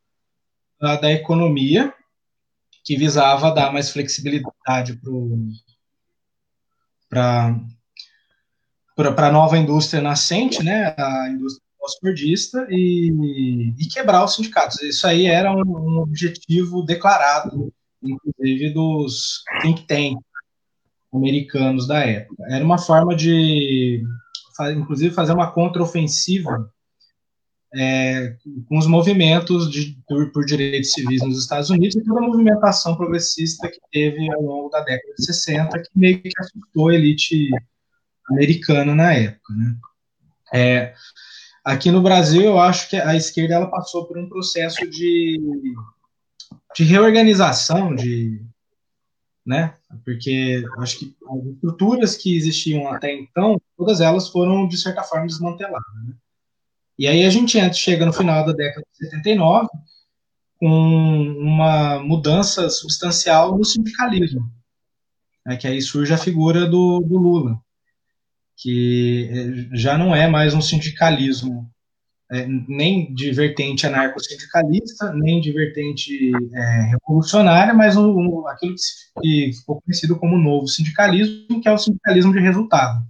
da, da economia, que visava dar mais flexibilidade para para a nova indústria nascente, né, a indústria pós-cordista e, e, quebrar os sindicatos. Isso aí era um, um, objetivo declarado, inclusive dos think tanks americanos da época. Era uma forma de, inclusive, fazer uma contraofensiva é, com os movimentos de, por, por, direitos civis nos Estados Unidos e toda a movimentação progressista que teve ao longo da década de 60, que meio que assustou a elite americana na época. Né? É, Aqui no Brasil, eu acho que a esquerda ela passou por um processo de, de reorganização, de, né? Porque acho que as estruturas que existiam até então, todas elas foram, de certa forma, desmanteladas. Né? E aí a gente chega no final da década de 79 com uma mudança substancial no sindicalismo, né? que aí surge a figura do, do Lula que já não é mais um sindicalismo é, nem de vertente anarco-sindicalista, nem de vertente é, revolucionária, mas um, um, aquilo que, ficou conhecido como novo sindicalismo, que é o sindicalismo de resultado.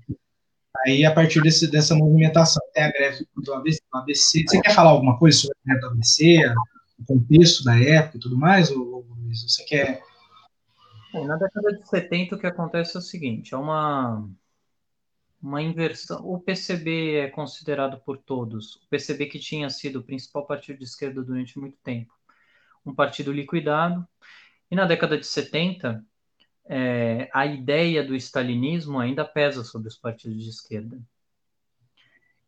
Aí, a partir desse, dessa movimentação, tem a greve do ABC, do ABC. Você quer falar alguma coisa sobre a greve do ABC, o contexto da época e tudo mais, ou, ou você quer... Na década de 70, o que acontece é o seguinte, é uma uma inversão. O PCB é considerado por todos, o PCB que tinha sido o principal partido de esquerda durante muito tempo, um partido liquidado. E na década de 70, é, a ideia do stalinismo ainda pesa sobre os partidos de esquerda.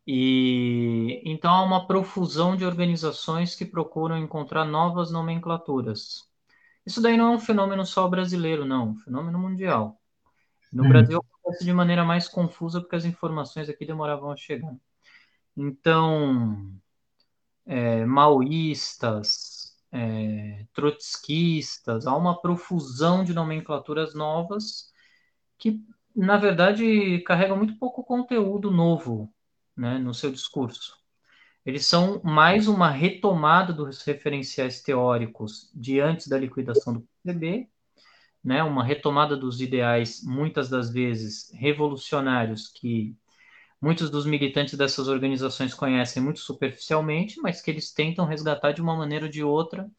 E então há uma profusão de organizações que procuram encontrar novas nomenclaturas. Isso daí não é um fenômeno só brasileiro, não, é um fenômeno mundial. No hum. Brasil de maneira mais confusa porque as informações aqui demoravam a chegar. Então, é, maoístas, é, trotskistas, há uma profusão de nomenclaturas novas que, na verdade, carregam muito pouco conteúdo novo né, no seu discurso. Eles são mais uma retomada dos referenciais teóricos de antes da liquidação do PCB né, uma retomada dos ideais, muitas das vezes revolucionários, que muitos dos militantes dessas organizações conhecem muito superficialmente, mas que eles tentam resgatar de uma maneira ou de outra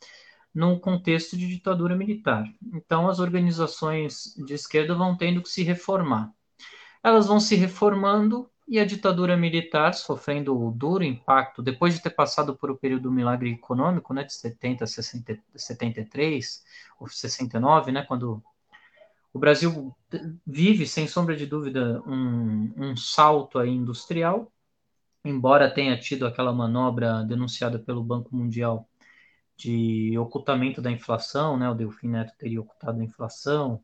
num contexto de ditadura militar. Então, as organizações de esquerda vão tendo que se reformar. Elas vão se reformando e a ditadura militar, sofrendo o duro impacto, depois de ter passado por o um período do milagre econômico, né, de 70 a 60, 73 ou 69, né, quando o Brasil vive, sem sombra de dúvida, um, um salto aí industrial, embora tenha tido aquela manobra denunciada pelo Banco Mundial de ocultamento da inflação, né, o Delfim Neto teria ocultado a inflação,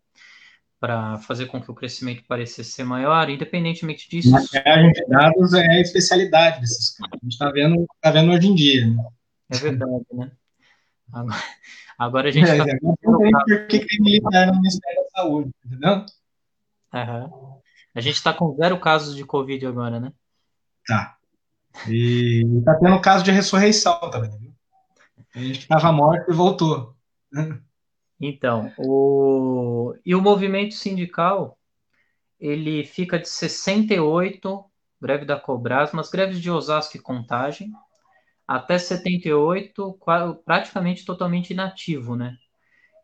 para fazer com que o crescimento parecesse ser maior, independentemente disso. Maquiagem de dados é a especialidade desses caras. A gente está vendo, tá vendo hoje em dia. Né? É verdade, né? Agora, agora a gente está. É, tem por que militar no Ministério da Saúde, entendeu? Uhum. A gente está com zero casos de Covid agora, né? Tá. E está tendo caso de ressurreição também, viu? A gente estava morto e voltou. Então, o... e o movimento sindical, ele fica de 68, greve da Cobras, mas greves de Osasco e Contagem, até 78, praticamente totalmente inativo, né?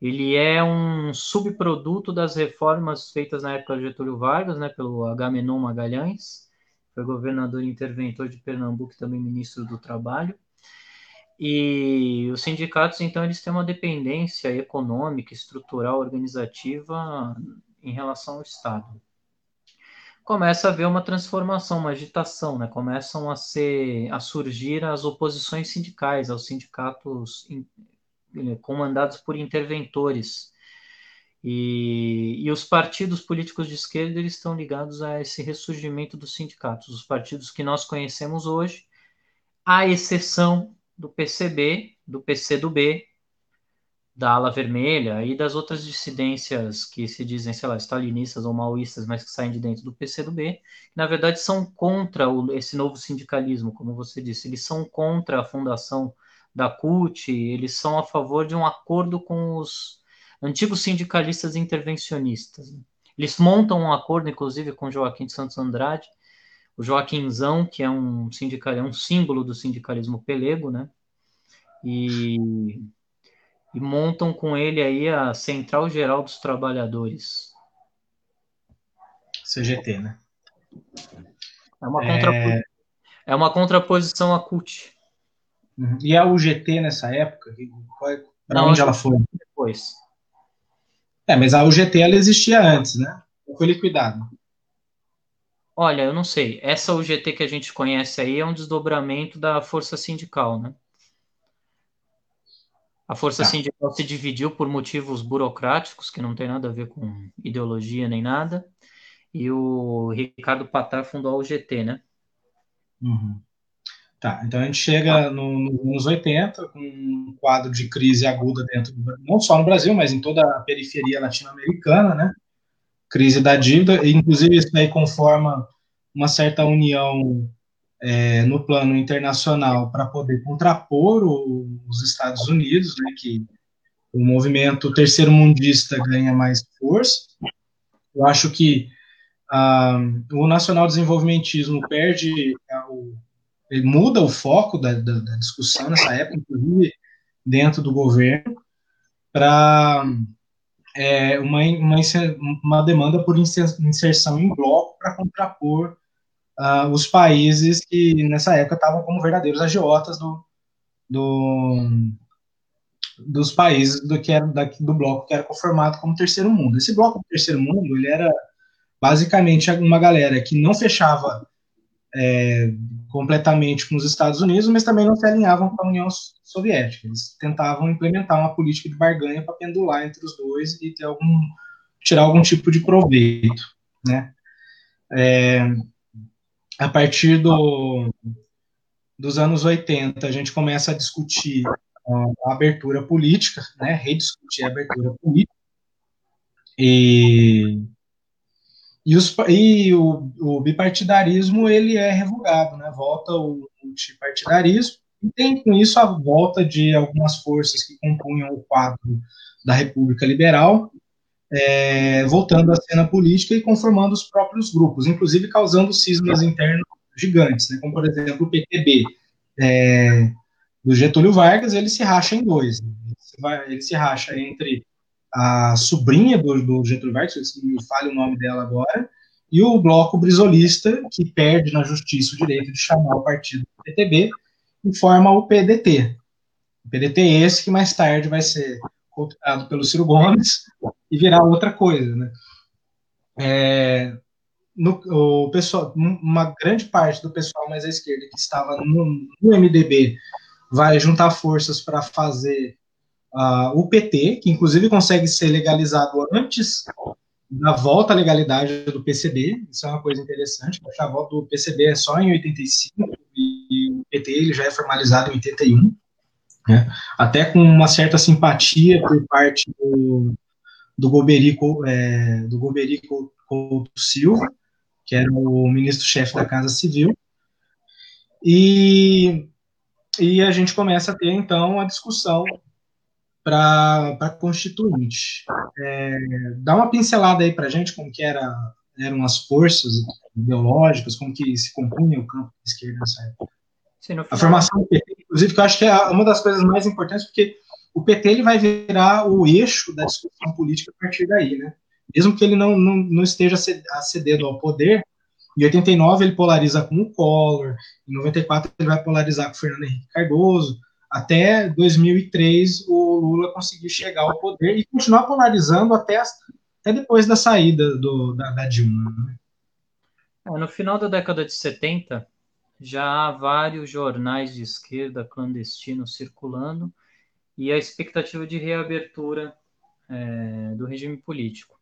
Ele é um subproduto das reformas feitas na época de Getúlio Vargas, né, pelo Agamenon Magalhães, foi governador interventor de Pernambuco e também ministro do Trabalho. E os sindicatos, então, eles têm uma dependência econômica, estrutural, organizativa em relação ao Estado. Começa a haver uma transformação, uma agitação, né? Começam a ser, a surgir as oposições sindicais aos sindicatos eh, comandados por interventores. E, e, os partidos políticos de esquerda eles estão ligados a esse ressurgimento dos sindicatos, os partidos que nós conhecemos hoje, à exceção do PCB, do PCdoB, da ala vermelha e das outras dissidências que se dizem, sei lá, stalinistas ou maoístas, mas que saem de dentro do PCdoB, que na verdade são contra o, esse novo sindicalismo, como você disse, eles são contra a fundação da CUT, eles são a favor de um acordo com os antigos sindicalistas intervencionistas. Eles montam um acordo, inclusive, com Joaquim de Santos Andrade, o Joaquimzão, que é um sindical, é um símbolo do sindicalismo pelego, né? E, e montam com ele aí a Central Geral dos Trabalhadores. CGT, né? É uma, é... é uma contraposição à CUT. Uhum. E a UGT nessa época? É, Para onde ela foi? Depois. É, mas a UGT ela existia antes, né? Foi liquidada. Olha, eu não sei. Essa UGT que a gente conhece aí é um desdobramento da força sindical, né? A força tá. sindical se dividiu por motivos burocráticos, que não tem nada a ver com ideologia nem nada. E o Ricardo Patar fundou a UGT, né? Uhum. Tá, então a gente chega no, nos anos 80 com um quadro de crise aguda dentro, não só no Brasil, mas em toda a periferia latino-americana, né? Crise da dívida, e inclusive isso aí conforma uma certa união é, no plano internacional para poder contrapor o, os Estados Unidos, né? Que o movimento terceiro mundista ganha mais força. Eu acho que ah, o nacional desenvolvimentismo perde ah, o muda o foco da, da, da discussão nessa época, inclusive dentro do governo, para é, uma, uma, uma, demanda por inserção em bloco para contrapor uh, os países que nessa época estavam como verdadeiros agiotas do, do, dos países do, que era, da, do bloco que era conformado como terceiro mundo. Esse bloco do terceiro mundo ele era basicamente uma galera que não fechava é, completamente com os Estados Unidos, mas também não se alinhavam com a União Soviética. Eles tentavam implementar uma política de barganha para pendular entre os dois e ter algum, tirar algum tipo de proveito, né? É, a partir do, dos anos 80, a gente começa a discutir a abertura política, né? Rediscutir a abertura política. E e, os, e o, o, bipartidarismo ele é revogado, né? volta o multipartidarismo, e tem com isso a volta de algumas forças que compunham o quadro da República Liberal, é, voltando à cena política e conformando os próprios grupos, inclusive causando cismas internos gigantes, né? como por exemplo o PTB é, do Getúlio Vargas, ele se racha em dois. Né? Ele se racha entre a sobrinha do, do Getúlio Vargas, se me fale o nome dela agora, e o bloco brisolista, que perde na justiça o direito de chamar o partido do PTB, e forma o PDT. O PDT é esse que mais tarde vai ser cooptado pelo Ciro Gomes e virar outra coisa, né? É, no, o pessoal, uma grande parte do pessoal mais à esquerda que estava no, no MDB vai juntar forças para fazer uh, o PT, que inclusive consegue ser legalizado antes da volta à legalidade do PCB, isso é uma coisa interessante, a volta do PCB é só em 85 e o PT ele já é formalizado em 81, né? até com uma certa simpatia por parte do, do Goberico, é, do Goberico Couto Silva, que era o ministro-chefe da Casa Civil, e, e a gente começa a ter, então, a discussão para constituinte. É, dá uma pincelada aí para gente como que era eram as forças ideológicas, como que se compunha o campo da esquerda nessa época. Sim, a formação do PT, inclusive, que eu acho que é uma das coisas mais importantes, porque o PT ele vai virar o eixo da discussão política a partir daí, né? Mesmo que ele não, não, não esteja acedendo ao poder, em 89 ele polariza com o Collor, em 94 ele vai polarizar com o Fernando Henrique Cardoso, até 2003 o Lula conseguiu chegar ao poder e continuar polarizando até, até depois da saída do, da, da Dilma. Né? No final da década de 70, já há vários jornais de esquerda clandestinos circulando e a expectativa de reabertura é, do regime político.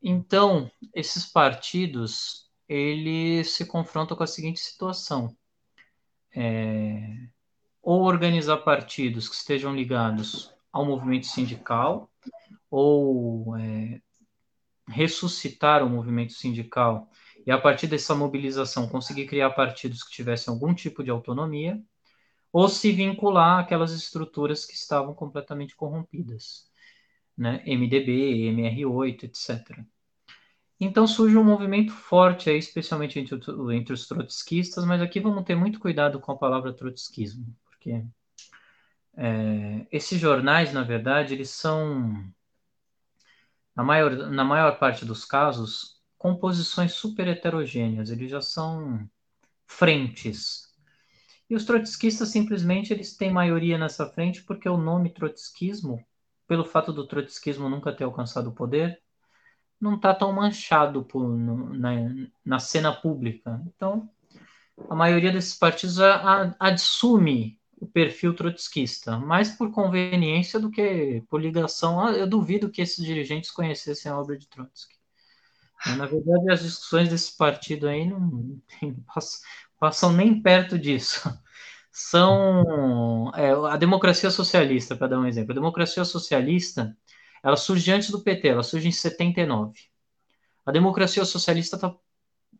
Então, esses partidos eles se confrontam com a seguinte situação: é, ou organizar partidos que estejam ligados ao movimento sindical, ou é, ressuscitar o movimento sindical e a partir dessa mobilização conseguir criar partidos que tivessem algum tipo de autonomia, ou se vincular àquelas estruturas que estavam completamente corrompidas, né? MDB, MR8, etc. Então surge um movimento forte aí, especialmente entre, entre os trotskistas, mas aqui vamos ter muito cuidado com a palavra trotskismo, porque é, esses jornais, na verdade, eles são, na maior, na maior parte dos casos, composições super heterogêneas, eles já são frentes. E os trotskistas simplesmente eles têm maioria nessa frente porque o nome trotskismo, pelo fato do trotskismo nunca ter alcançado o poder, não está tão manchado por, no, na, na, cena pública. Então, a maioria desses partidos a, a, assume o perfil trotskista, mais por conveniência do que por ligação. Ah, eu duvido que esses dirigentes conhecessem a obra de Trotsky. Na verdade, as discussões desse partido aí não, passam, passam, nem perto disso. São é, a democracia socialista, para dar um exemplo. A democracia socialista ela surge antes do PT, ela surge em 79. A democracia socialista está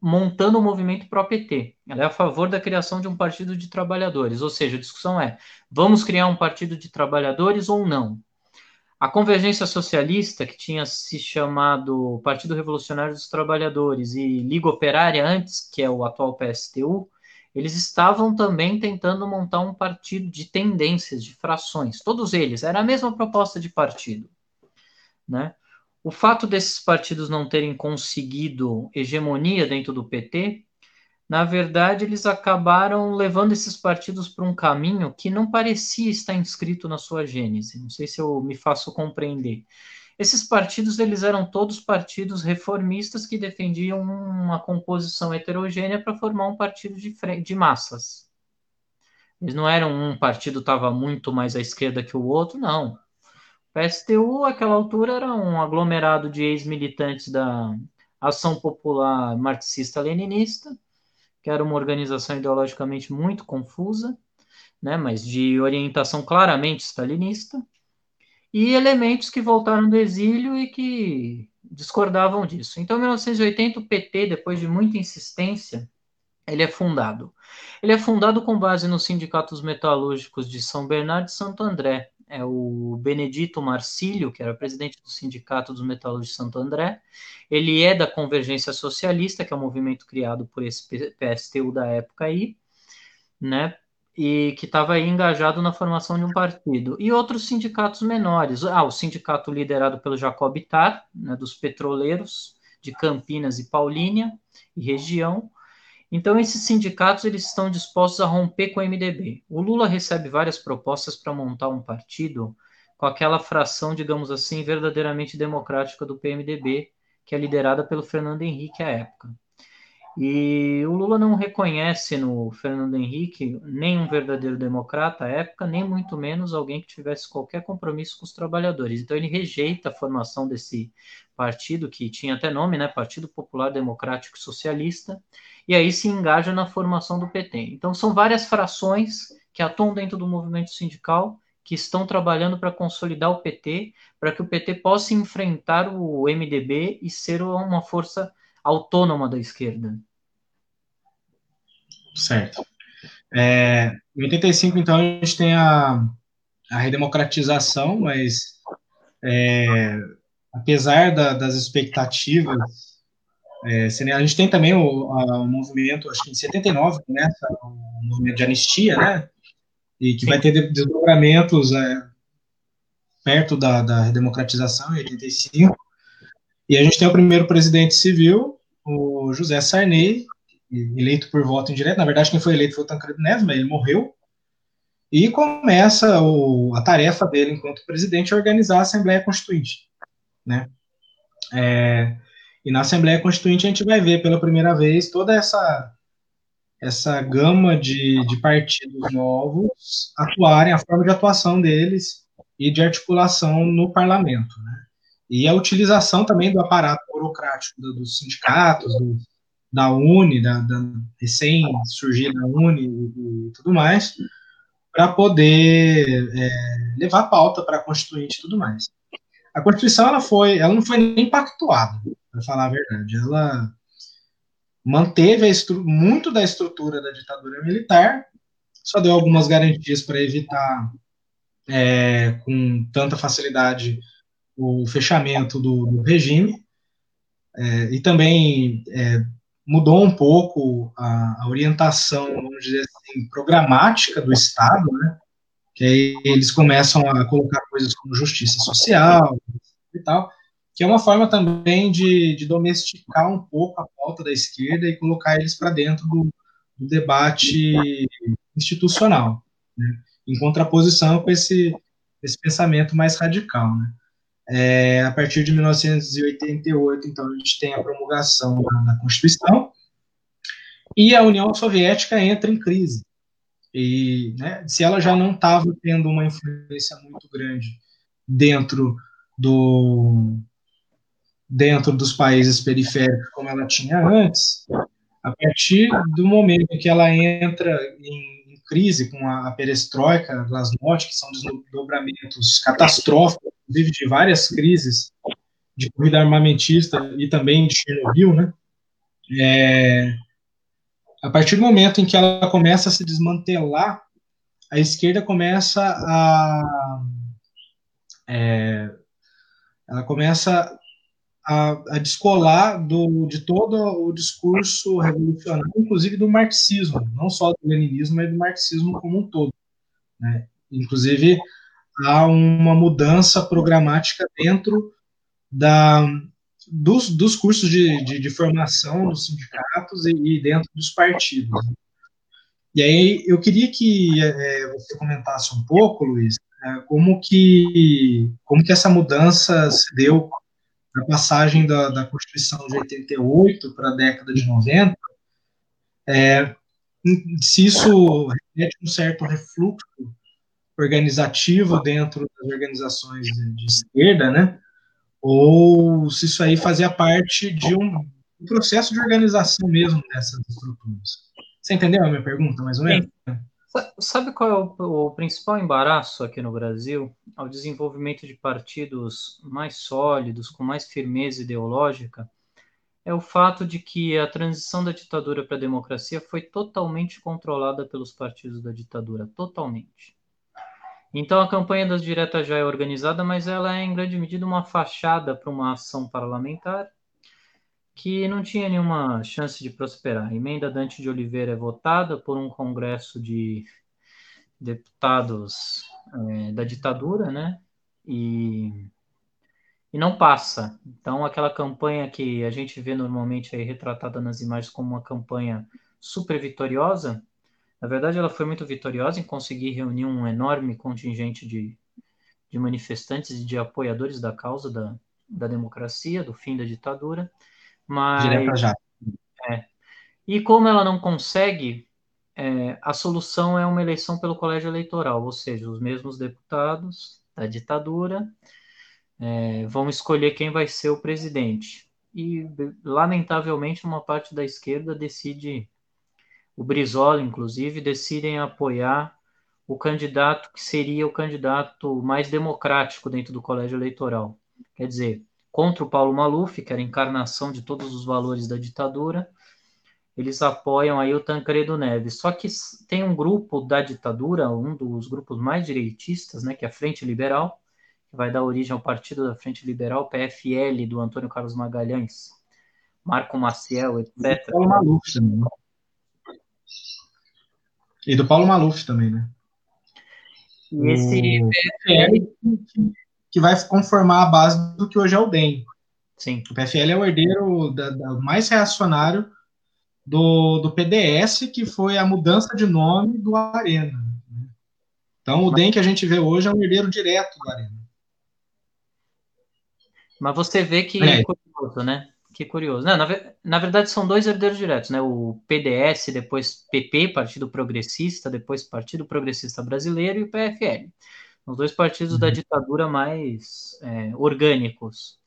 montando o um movimento pró-PT. Ela é a favor da criação de um partido de trabalhadores, ou seja, a discussão é: vamos criar um partido de trabalhadores ou não? A Convergência Socialista, que tinha se chamado Partido Revolucionário dos Trabalhadores e Liga Operária antes, que é o atual PSTU, eles estavam também tentando montar um partido de tendências, de frações. Todos eles, era a mesma proposta de partido. Né? O fato desses partidos não terem conseguido hegemonia dentro do PT, na verdade, eles acabaram levando esses partidos para um caminho que não parecia estar inscrito na sua gênese. Não sei se eu me faço compreender. Esses partidos eles eram todos partidos reformistas que defendiam uma composição heterogênea para formar um partido de, de massas. Eles não eram um partido estava muito mais à esquerda que o outro, não. PSTU, àquela altura, era um aglomerado de ex-militantes da Ação Popular Marxista-Leninista, que era uma organização ideologicamente muito confusa, né, mas de orientação claramente stalinista, e elementos que voltaram do exílio e que discordavam disso. Então, em 1980, o PT, depois de muita insistência, ele é fundado. Ele é fundado com base nos sindicatos metalúrgicos de São Bernardo e Santo André, é o Benedito Marcílio, que era presidente do Sindicato dos Metalúrgicos de Santo André. Ele é da Convergência Socialista, que é um movimento criado por esse PSTU da época aí, né? E que estava engajado na formação de um partido. E outros sindicatos menores. Ah, o sindicato liderado pelo Jacob Tar, né, dos petroleiros de Campinas e Paulínia e região então, esses sindicatos eles estão dispostos a romper com o MDB. O Lula recebe várias propostas para montar um partido com aquela fração, digamos assim, verdadeiramente democrática do PMDB, que é liderada pelo Fernando Henrique à época. E o Lula não reconhece no Fernando Henrique nem um verdadeiro democrata à época, nem muito menos alguém que tivesse qualquer compromisso com os trabalhadores. Então ele rejeita a formação desse partido, que tinha até nome, né, Partido Popular Democrático Socialista, e aí se engaja na formação do PT. Então são várias frações que atuam dentro do movimento sindical que estão trabalhando para consolidar o PT, para que o PT possa enfrentar o MDB e ser uma força autônoma da esquerda. Certo. É, em 85, então, a gente tem a, a redemocratização, mas é, apesar da, das expectativas É, a gente tem também o, a, o, movimento, acho que em 79 começa o movimento de anistia, né? E que Sim. vai ter desdobramentos é, perto da, da democratização, em 85. E a gente tem o primeiro presidente civil, o José Sarney, eleito por voto indireto. Na verdade, quem foi eleito foi o Tancredo Neves, mas ele morreu. E começa o, a tarefa dele, enquanto presidente, organizar a Assembleia Constituinte. Né? É, e na Assembleia Constituinte a gente vai ver pela primeira vez toda essa essa gama de, de partidos novos atuarem, a forma de atuação deles e de articulação no parlamento. Né? E a utilização também do aparato burocrático do, dos sindicatos, do, da Uni, da, da recém-surgida Uni e, e, tudo mais, para poder é, levar pauta para a Constituinte e tudo mais. A Constituição ela foi, ela não foi nem pactuada, para falar a verdade. Ela manteve muito da estrutura da ditadura militar, só deu algumas garantias para evitar é, com tanta facilidade o fechamento do, do regime, é, e também é, mudou um pouco a, a, orientação, vamos dizer assim, programática do Estado, né? que aí eles começam a colocar coisas como justiça social e tal, que é uma forma também de, de domesticar um pouco a pauta da esquerda e colocar eles para dentro do, do, debate institucional, né? em contraposição com esse, esse pensamento mais radical. Né? É, a partir de 1988, então, a gente tem a promulgação da, da Constituição e a União Soviética entra em crise. E né, se ela já não estava tendo uma influência muito grande dentro do, dentro dos países periféricos como ela tinha antes, a partir do momento que ela entra em, crise com a, perestroika, glasnost, que são desdobramentos catastróficos, inclusive de várias crises de corrida armamentista e também de Chernobyl, né? É, a partir do momento em que ela começa a se desmantelar, a esquerda começa a é, ela começa a, a descolar do, de todo o discurso revolucionário, inclusive do marxismo, não só do leninismo, mas do marxismo como um todo. Né? Inclusive, há uma mudança programática dentro da, dos, dos cursos de, de, de formação dos sindicatos e, e, dentro dos partidos. E aí eu queria que é, você comentasse um pouco, Luiz, é, como que como que essa mudança se deu na passagem da, da Constituição de 88 para a década de 90, é, se isso reflete um certo refluxo organizativo dentro das organizações de, de, esquerda, né? Ou se isso aí fazia parte de um, processo de organização mesmo dessas estruturas. Você entendeu a minha pergunta, mais ou menos? Sim. Sabe qual é o, o, principal embaraço aqui no Brasil ao desenvolvimento de partidos mais sólidos, com mais firmeza ideológica? É o fato de que a transição da ditadura para a democracia foi totalmente controlada pelos partidos da ditadura, totalmente. Então a campanha das diretas já é organizada, mas ela é em grande medida uma fachada para uma ação parlamentar que não tinha nenhuma chance de prosperar. A emenda Dante de Oliveira é votada por um congresso de deputados é, da ditadura, né? E, e não passa. Então, aquela campanha que a gente vê normalmente aí retratada nas imagens como uma campanha super vitoriosa, na verdade, ela foi muito vitoriosa em conseguir reunir um enorme contingente de, de manifestantes e de apoiadores da causa da, da democracia, do fim da ditadura mas, Direto já. É. E como ela não consegue, é, a solução é uma eleição pelo colégio eleitoral, ou seja, os mesmos deputados da ditadura é, vão escolher quem vai ser o presidente. E, lamentavelmente, uma parte da esquerda decide, o Brizola, inclusive, decidem apoiar o candidato que seria o candidato mais democrático dentro do colégio eleitoral. Quer dizer, contra o Paulo Maluf, que era a encarnação de todos os valores da ditadura. Eles apoiam aí o Tancredo Neves. Só que tem um grupo da ditadura, um dos grupos mais direitistas, né, que é a Frente Liberal, que vai dar origem ao Partido da Frente Liberal, PFL, do Antônio Carlos Magalhães. Marco Maciel, etc. Paulo Maluf também. Né? E do Paulo Maluf também, né? E esse o PFL que vai conformar a base do que hoje é o DEM. Sim. O PFL é o herdeiro da, da, mais reacionário do, do PDS, que foi a mudança de nome do Arena. Né? Então, o DEM que a gente vê hoje é um herdeiro direto do Arena. Mas você vê que é curioso, né? Que curioso. Não, na, na, verdade, são dois herdeiros diretos, né? O PDS, depois PP, Partido Progressista, depois Partido Progressista Brasileiro, e o PFL. Os dois partidos da uhum. ditadura mais é, orgânicos.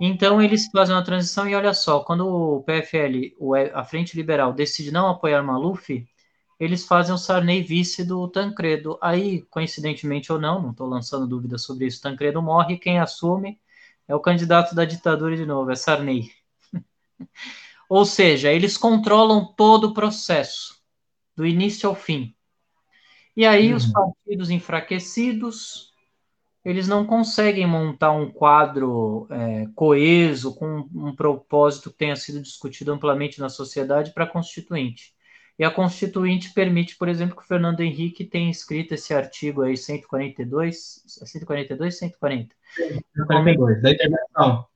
Então, eles fazem uma transição e olha só, quando o PFL, a Frente Liberal, decide não apoiar Maluf, eles fazem o Sarney vice do Tancredo. Aí, coincidentemente ou não, não estou lançando dúvidas sobre isso, Tancredo morre, quem assume é o candidato da ditadura de novo, é Sarney. Ou seja, eles controlam todo o processo, do início ao fim. E aí uhum. os partidos enfraquecidos, eles não conseguem montar um quadro é, coeso, com um propósito que tenha sido discutido amplamente na sociedade para a Constituinte. E a Constituinte permite, por exemplo, que o Fernando Henrique tenha escrito esse artigo aí, 142, 142, 140. 142, da intervenção.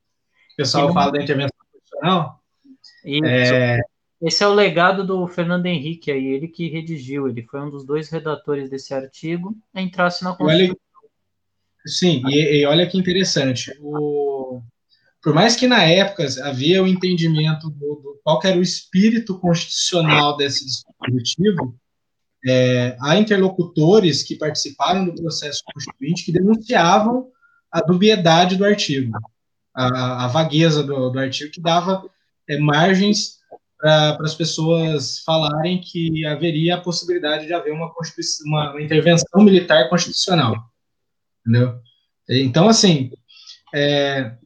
O pessoal fala da intervenção constitucional. Isso. É... Esse é o legado do Fernando Henrique aí, ele que redigiu, ele foi um dos dois redatores desse artigo, entrasse na Constituição. Olha... Sim, e, e olha que interessante. O por mais que na época havia o entendimento do, do qual era o espírito constitucional desse dispositivo, é, há interlocutores que participaram do processo constituinte que denunciavam a dubiedade do artigo, a, a vagueza do, do, artigo, que dava é, margens para as pessoas falarem que haveria a possibilidade de haver uma, uma, uma intervenção militar constitucional. Entendeu? Então, assim, é,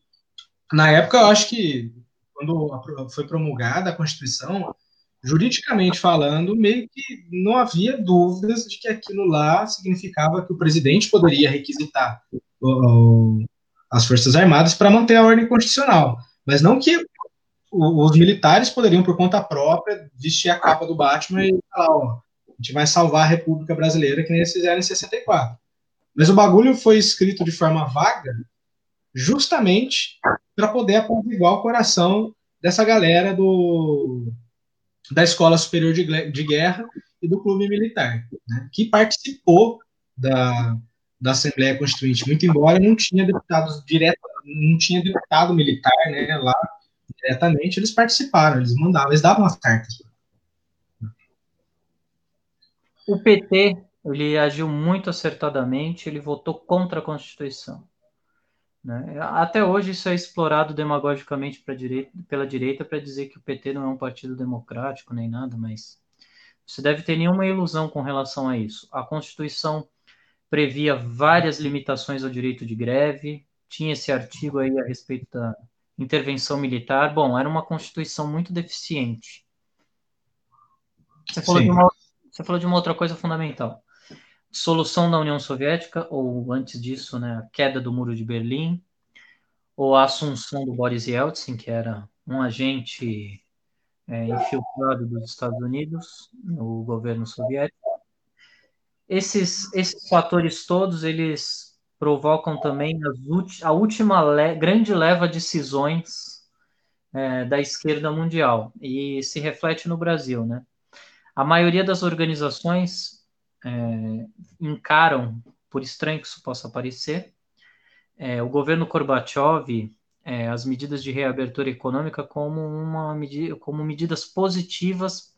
na época, eu acho que quando foi promulgada a Constituição, juridicamente falando, meio que não havia dúvidas de que aquilo lá significava que o presidente poderia requisitar as Forças Armadas para manter a ordem constitucional, mas não que os militares poderiam, por conta própria, vestir a capa do Batman e falar, ó, a gente vai salvar a República Brasileira, que nem eles fizeram em 64. Mas o bagulho foi escrito de forma vaga, justamente para poder apaziguar o coração dessa galera do, da Escola Superior de, de Guerra e do Clube Militar, né, que participou da, da Assembleia Constituinte, muito embora não tinha deputados direto, não tinha deputado militar né, lá diretamente, eles participaram, eles mandavam, eles davam as cartas. O PT ele agiu muito acertadamente, ele votou contra a Constituição. Né? Até hoje isso é explorado demagogicamente direita, pela direita para dizer que o PT não é um partido democrático nem nada, mas você deve ter nenhuma ilusão com relação a isso. A Constituição previa várias limitações ao direito de greve, tinha esse artigo aí a respeito da intervenção militar. Bom, era uma Constituição muito deficiente. Você falou, de uma, você falou de uma outra coisa fundamental solução da União Soviética, ou antes disso, né, a queda do Muro de Berlim, ou a assunção do Boris Yeltsin, que era um agente é, infiltrado dos Estados Unidos no governo soviético. Esses, esses fatores todos, eles provocam também a última le grande leva de cisões é, da esquerda mundial, e se reflete no Brasil, né? A maioria das organizações é, encaram, por estranho que isso possa parecer, é, o governo Gorbachev é, as medidas de reabertura econômica como, uma medida, como medidas positivas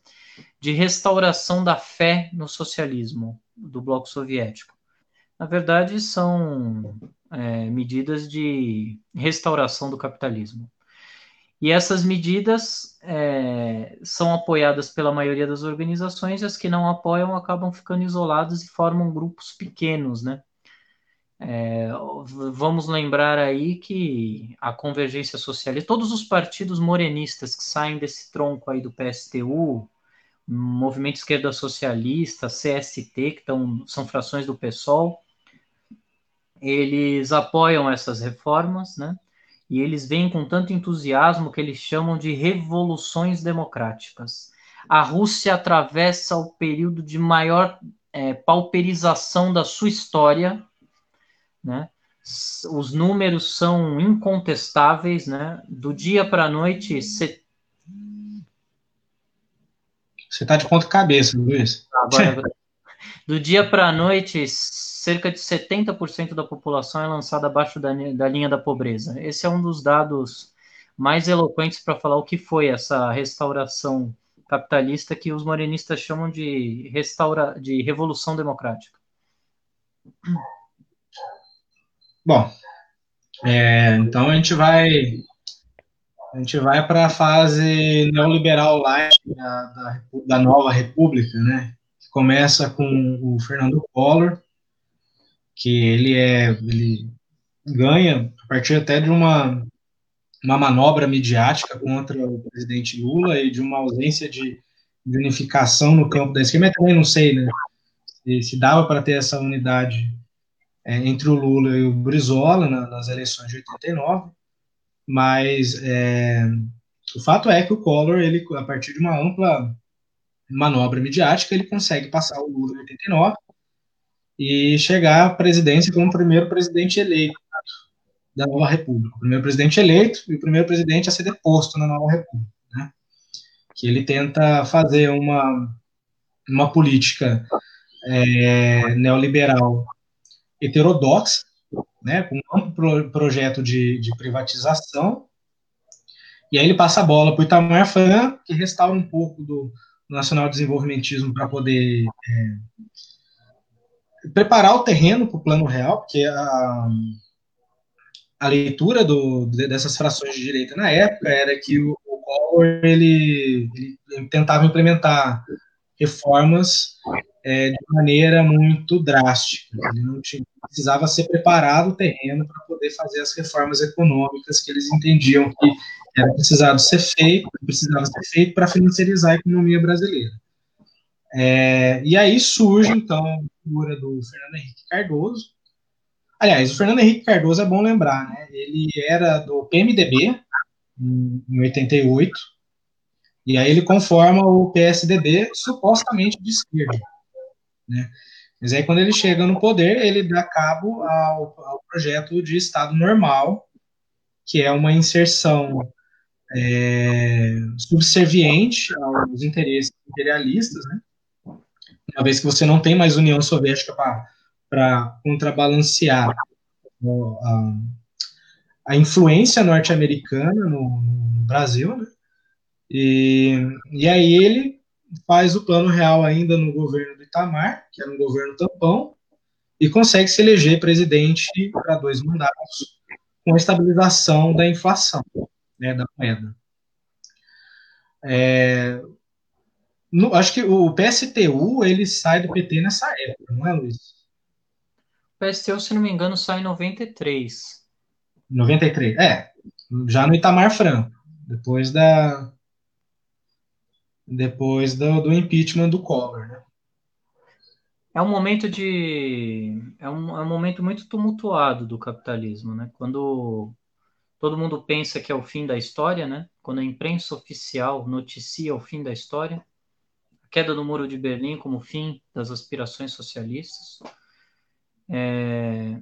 de restauração da fé no socialismo do bloco soviético. Na verdade, são é, medidas de restauração do capitalismo. E essas medidas é, são apoiadas pela maioria das organizações, e as que não apoiam acabam ficando isoladas e formam grupos pequenos, né? É, vamos lembrar aí que a convergência socialista, todos os partidos morenistas que saem desse tronco aí do PSTU, Movimento Esquerda Socialista, CST, que tão, são frações do PSOL, eles apoiam essas reformas, né? e eles vêm com tanto entusiasmo que eles chamam de revoluções democráticas. A Rússia atravessa o período de maior é, pauperização da sua história, né? Os números são incontestáveis, né? Do dia para a noite. Você está de ponta cabeça, Luiz. Agora, do dia para a noite, cerca de 70% da população é lançada abaixo da, da linha da pobreza. Esse é um dos dados mais eloquentes para falar o que foi essa restauração capitalista que os morenistas chamam de, restaura, de revolução democrática. Bom, é, então a gente vai a gente vai para a fase neoliberal light da, da, da, nova república, né? Que começa com o Fernando Collor, que ele é ele ganha a partir até de uma uma manobra midiática contra o presidente Lula e de uma ausência de, de unificação no campo da esquerda, mas também não sei, né? Se, se dava para ter essa unidade é, entre o Lula e o Brizola na, nas eleições de 89, mas é, o fato é que o Collor, ele, a partir de uma ampla manobra midiática, ele consegue passar o Lula em 89 e chegar à presidência como primeiro presidente eleito da nova república. O primeiro presidente eleito e o primeiro presidente a ser deposto na nova república. Né? Que ele tenta fazer uma, uma política é, neoliberal heterodoxa, né, com um projeto de, de privatização, e aí ele passa a bola para o Itamar Franco, que restaura um pouco do nacional desenvolvimentismo para poder é, preparar o terreno para o plano real, porque a, a leitura do, dessas frações de direita na época era que o, o Collor ele, ele, tentava implementar reformas é, de maneira muito drástica. Ele não tinha, precisava ser preparado o terreno para poder fazer as reformas econômicas que eles entendiam que era precisado ser feito, precisava ser feito para financiarizar a economia brasileira. É, e aí surge então figura do Fernando Henrique Cardoso, Aliás, o Fernando Henrique Cardoso é bom lembrar, né? Ele era do PMDB em 88, e aí ele conforma o PSDB supostamente de esquerda, né? Mas aí quando ele chega no poder, ele dá cabo ao, ao projeto de Estado normal, que é uma inserção é, subserviente aos interesses imperialistas, né? Uma vez que você não tem mais União Soviética para contrabalancear a, a, influência norte-americana no, no, Brasil, né? E, e aí ele faz o plano real ainda no governo do Itamar, que era um governo tampão, e consegue se eleger presidente para dois mandatos, com a estabilização da inflação, né, da moeda. É, no, acho que o PSTU ele sai do PT nessa época, não é, Luiz? PSTU, se não me engano, sai em 93. 93, é. Já no Itamar Franco, depois da. Depois do, do impeachment do Collor, né? É um momento de. É um, é um momento muito tumultuado do capitalismo, né? Quando todo mundo pensa que é o fim da história, né? Quando a imprensa oficial noticia o fim da história, queda do Muro de Berlim como fim das aspirações socialistas, é,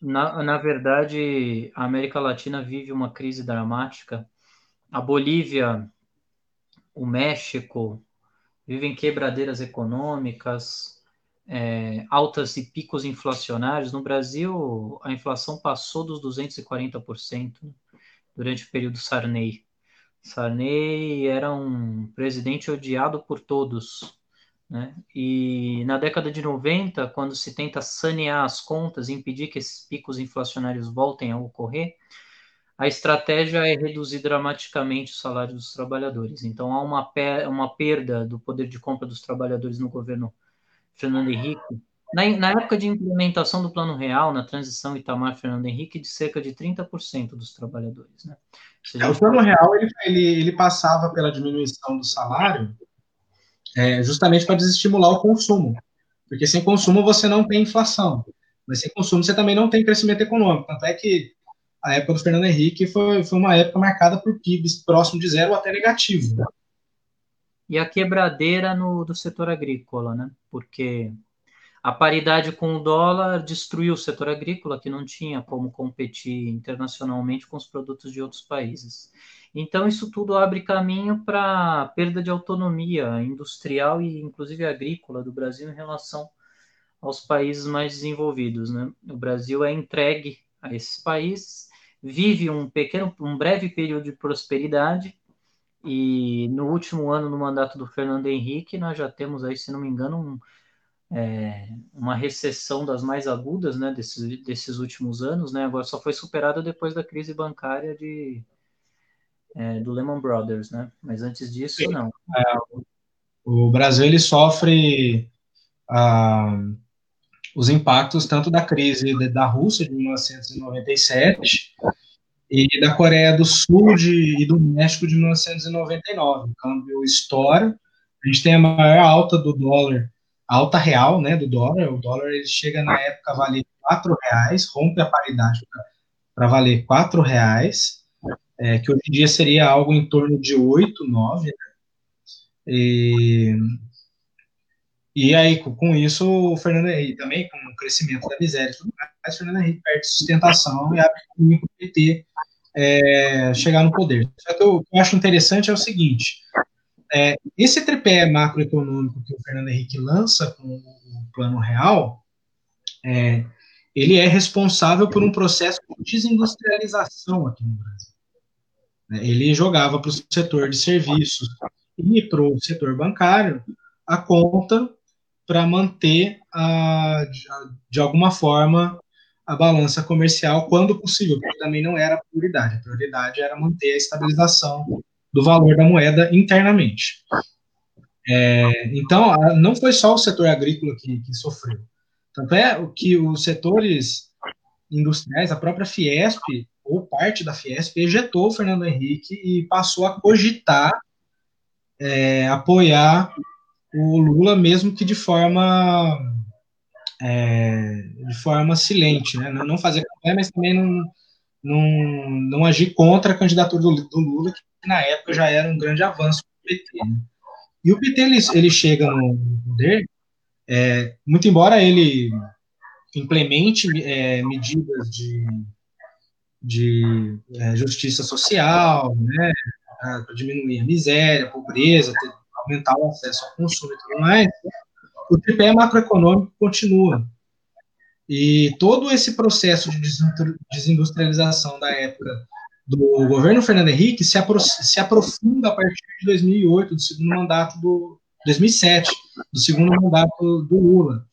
na, na verdade, a América Latina vive uma crise dramática. A Bolívia, o México vivem quebradeiras econômicas, é, altas e picos inflacionários. No Brasil, a inflação passou dos 240% durante o período Sarney. Sarney era um presidente odiado por todos, né? E na década de 90, quando se tenta sanear as contas impedir que esses picos inflacionários voltem a ocorrer, a estratégia é reduzir dramaticamente o salário dos trabalhadores. Então, há uma, uma perda do poder de compra dos trabalhadores no governo Fernando Henrique. Na, na época de implementação do Plano Real, na transição Itamar-Fernando Henrique, de cerca de 30% dos trabalhadores. Né? É, o Plano Real ele, ele, ele passava pela diminuição do salário é, justamente para desestimular o consumo. Porque sem consumo você não tem inflação. Mas sem consumo você também não tem crescimento econômico. Tanto é que a época do Fernando Henrique foi, foi uma época marcada por PIBs próximo de zero até negativo. E a quebradeira no, do setor agrícola, né? Porque a paridade com o dólar destruiu o setor agrícola, que não tinha como competir internacionalmente com os produtos de outros países. Então, isso tudo abre caminho para perda de autonomia industrial e, inclusive, agrícola do Brasil em relação aos países mais desenvolvidos. Né? O Brasil é entregue a esses países, vive um pequeno, um breve período de prosperidade, e no último ano no mandato do Fernando Henrique, nós já temos aí, se não me engano, um, é, uma recessão das mais agudas né, desses, desses últimos anos, né, agora só foi superada depois da crise bancária de, é, do Lehman Brothers, né? mas antes disso, Sim. não. É, o Brasil ele sofre ah, os impactos tanto da crise da Rússia de 1997 e da Coreia do Sul de, e do México de 1999. O câmbio estoura, a gente tem a maior alta do dólar alta real né, do dólar. O dólar ele chega na época a valer quatro reais, rompe a paridade para valer quatro reais, é, que hoje em dia seria algo em torno de 8, 9. Né? E, e aí, com isso, o Fernando Henrique também, com o crescimento da miséria e tudo mais, o Fernando Henrique perde sustentação e abre caminho para o PT é, chegar no poder. O que eu acho interessante é o seguinte: é, esse tripé macroeconômico que o Fernando Henrique lança com o Plano Real, é, ele é responsável por um processo de desindustrialização aqui no Brasil. É, ele jogava para o setor de serviços e para o setor bancário a conta para manter, a, de alguma forma, a balança comercial quando possível, porque também não era a prioridade. A prioridade era manter a estabilização do valor da moeda internamente. É, então, não foi só o setor agrícola que, que sofreu. Tanto é que os setores industriais, a própria Fiesp, ou parte da Fiesp, ejetou o Fernando Henrique e passou a cogitar é, apoiar o Lula, mesmo que de forma é, de forma silente, né? não fazer campanha, mas também não, não, não agir contra a candidatura do, do Lula, que na época já era um grande avanço para o PT. Né? E o PT ele, ele chega no poder, é, muito embora ele implemente é, medidas de, de é, justiça social, né, para diminuir a miséria, a pobreza, ter, aumentar o acesso ao consumo e tudo mais, o tripé macroeconômico continua. E todo esse processo de desindustrialização da época do governo Fernando Henrique se, apro se aprofunda a partir de 2008, do segundo mandato do 2007, do segundo mandato do Lula.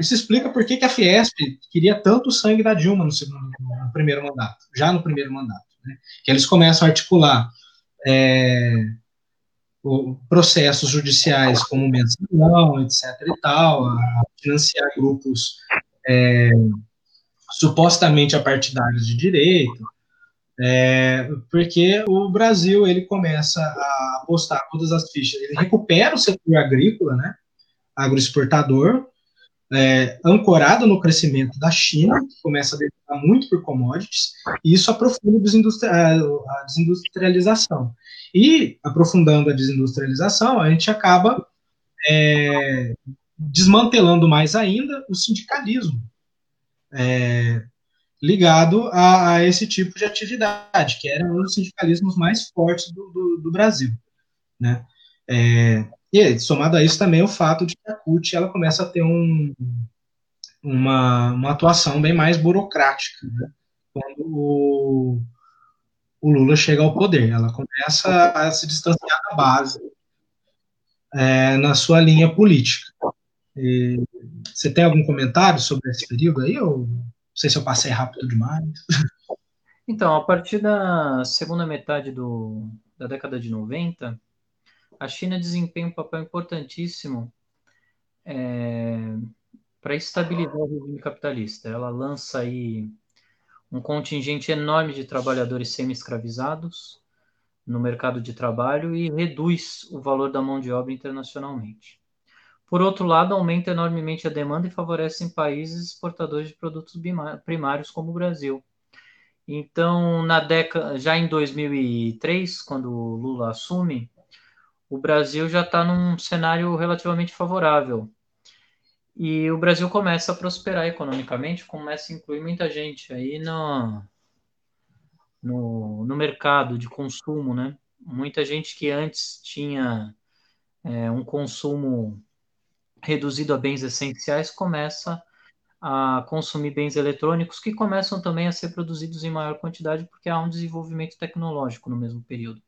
Isso explica por que, que a Fiesp queria tanto o sangue da Dilma no, segundo, no primeiro mandato, já no primeiro mandato. Né? Que eles começam a articular é, processos judiciais como mensalão, etc. e tal, a financiar grupos é, supostamente apartidários de direito, é, porque o Brasil ele começa a apostar todas as fichas, ele recupera o setor agrícola, né, agroexportador, é, ancorado no crescimento da China, que começa a depender muito por commodities, e isso aprofunda a desindustrialização. E, aprofundando a desindustrialização, a gente acaba é, desmantelando mais ainda o sindicalismo é, ligado a, a, esse tipo de atividade, que era um dos sindicalismos mais fortes do, do, do Brasil. Né? É, e somado a isso também o fato de que a CUT ela começa a ter um, uma, uma atuação bem mais burocrática né? quando o, o Lula chega ao poder. Ela começa a se distanciar da base é, na sua linha política. E, você tem algum comentário sobre esse período aí? Ou não sei se eu passei rápido demais. Então, a partir da segunda metade do, da década de 90, a China desempenha um papel importantíssimo é, para estabilizar o regime capitalista. Ela lança aí um contingente enorme de trabalhadores semi-escravizados no mercado de trabalho e reduz o valor da mão de obra internacionalmente. Por outro lado, aumenta enormemente a demanda e favorece países exportadores de produtos primários como o Brasil. Então, na década, já em 2003, quando Lula assume, o Brasil já está num cenário relativamente favorável. E o Brasil começa a prosperar economicamente, começa a incluir muita gente aí no, no, no mercado de consumo, né? Muita gente que antes tinha é, um consumo reduzido a bens essenciais começa a consumir bens eletrônicos que começam também a ser produzidos em maior quantidade porque há um desenvolvimento tecnológico no mesmo período.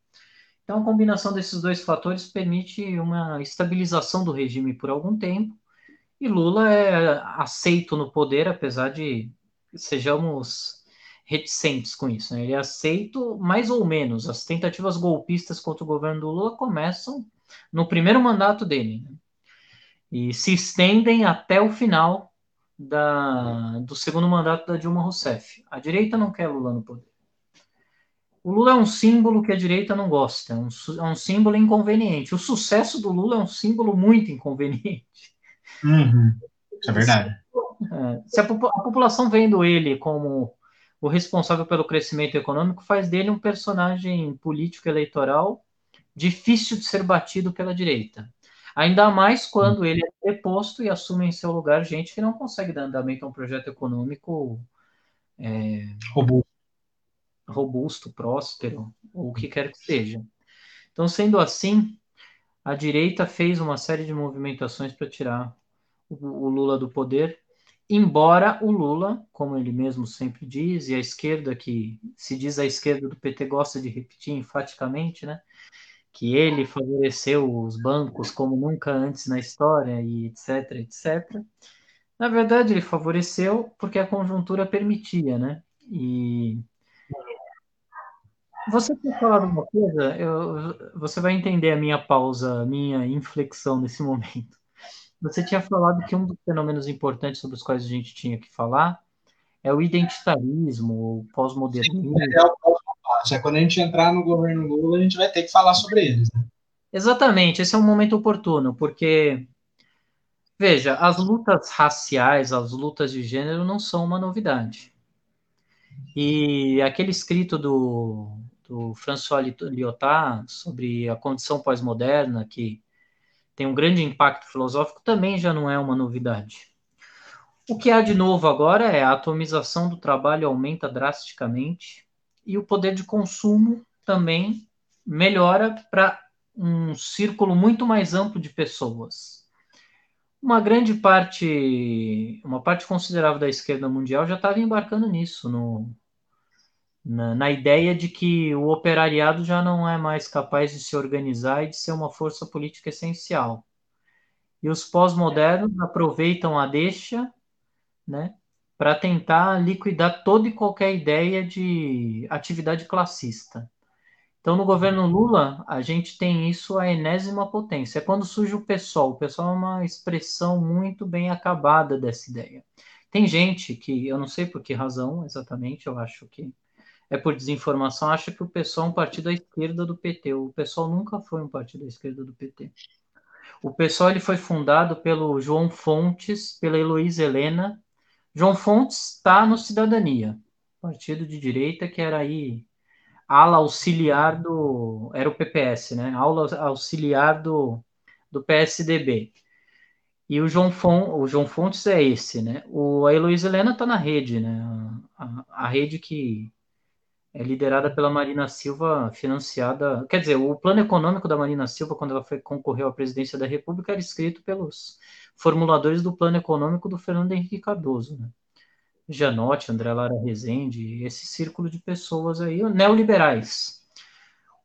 Então, a combinação desses dois fatores permite uma estabilização do regime por algum tempo e Lula é aceito no poder, apesar de sejamos reticentes com isso. Né? Ele é aceito mais ou menos. As tentativas golpistas contra o governo do Lula começam no primeiro mandato dele né? E se estendem até o final da, do segundo mandato da Dilma Rousseff. A direita não quer Lula no poder. O Lula é um símbolo que a direita não gosta, é um, é um símbolo inconveniente. O sucesso do Lula é um símbolo muito inconveniente. Uhum. É verdade. É, se a, a população vendo ele como o responsável pelo crescimento econômico, faz dele um personagem político eleitoral difícil de ser batido pela direita. Ainda mais quando ele é deposto e assume em seu lugar gente que não consegue dar andamento a um projeto econômico é, robusto. robusto, próspero, ou o que quer que seja. Então, sendo assim, a direita fez uma série de movimentações para tirar o, o Lula do poder, embora o Lula, como ele mesmo sempre diz, e a esquerda, que se diz a esquerda do PT, gosta de repetir enfaticamente, né? Que ele favoreceu os bancos como nunca antes na história e etc, etc. Na verdade, ele favoreceu porque a conjuntura permitia, né? E você quer falar uma coisa? Eu, você vai entender a minha pausa, a minha inflexão nesse momento. Você tinha falado que um dos fenômenos importantes sobre os quais a gente tinha que falar é o identitarismo, o pós-modernismo. É, o é quando a gente entrar no governo Lula, a gente vai ter que falar sobre eles. Né? Exatamente, esse é um momento oportuno, porque, veja, as lutas raciais, as lutas de gênero não são uma novidade. E aquele escrito do, do François Lyotard sobre a condição pós-moderna, que tem um grande impacto filosófico, também já não é uma novidade. O que há de novo agora é a atomização do trabalho aumenta drasticamente, e o poder de consumo também melhora para um círculo muito mais amplo de pessoas. Uma grande parte, uma parte considerável da esquerda mundial já estava embarcando nisso, no, na, na, ideia de que o operariado já não é mais capaz de se organizar e de ser uma força política essencial. E os pós-modernos aproveitam a deixa, né, para tentar liquidar toda e qualquer ideia de atividade classista. Então, no governo Lula, a gente tem isso a enésima potência. É quando surge o PSOL. O PSOL é uma expressão muito bem acabada dessa ideia. Tem gente que, eu não sei por que razão exatamente, eu acho que é por desinformação, acha que o PSOL é um partido à esquerda do PT. O PSOL nunca foi um partido à esquerda do PT. O PSOL ele foi fundado pelo João Fontes, pela Heloísa Helena João Fontes está no Cidadania, partido de direita que era aí ala auxiliar do. Era o PPS, né? Aula auxiliar do, do PSDB. E o João, Fon, o João Fontes é esse, né? O, a Heloísa Helena está na rede, né? A, a, rede que é liderada pela Marina Silva, financiada. Quer dizer, o plano econômico da Marina Silva, quando ela foi, concorreu à presidência da República, era escrito pelos formuladores do plano econômico do Fernando Henrique Cardoso, né? Janotti, André Lara Rezende, esse círculo de pessoas aí, neoliberais.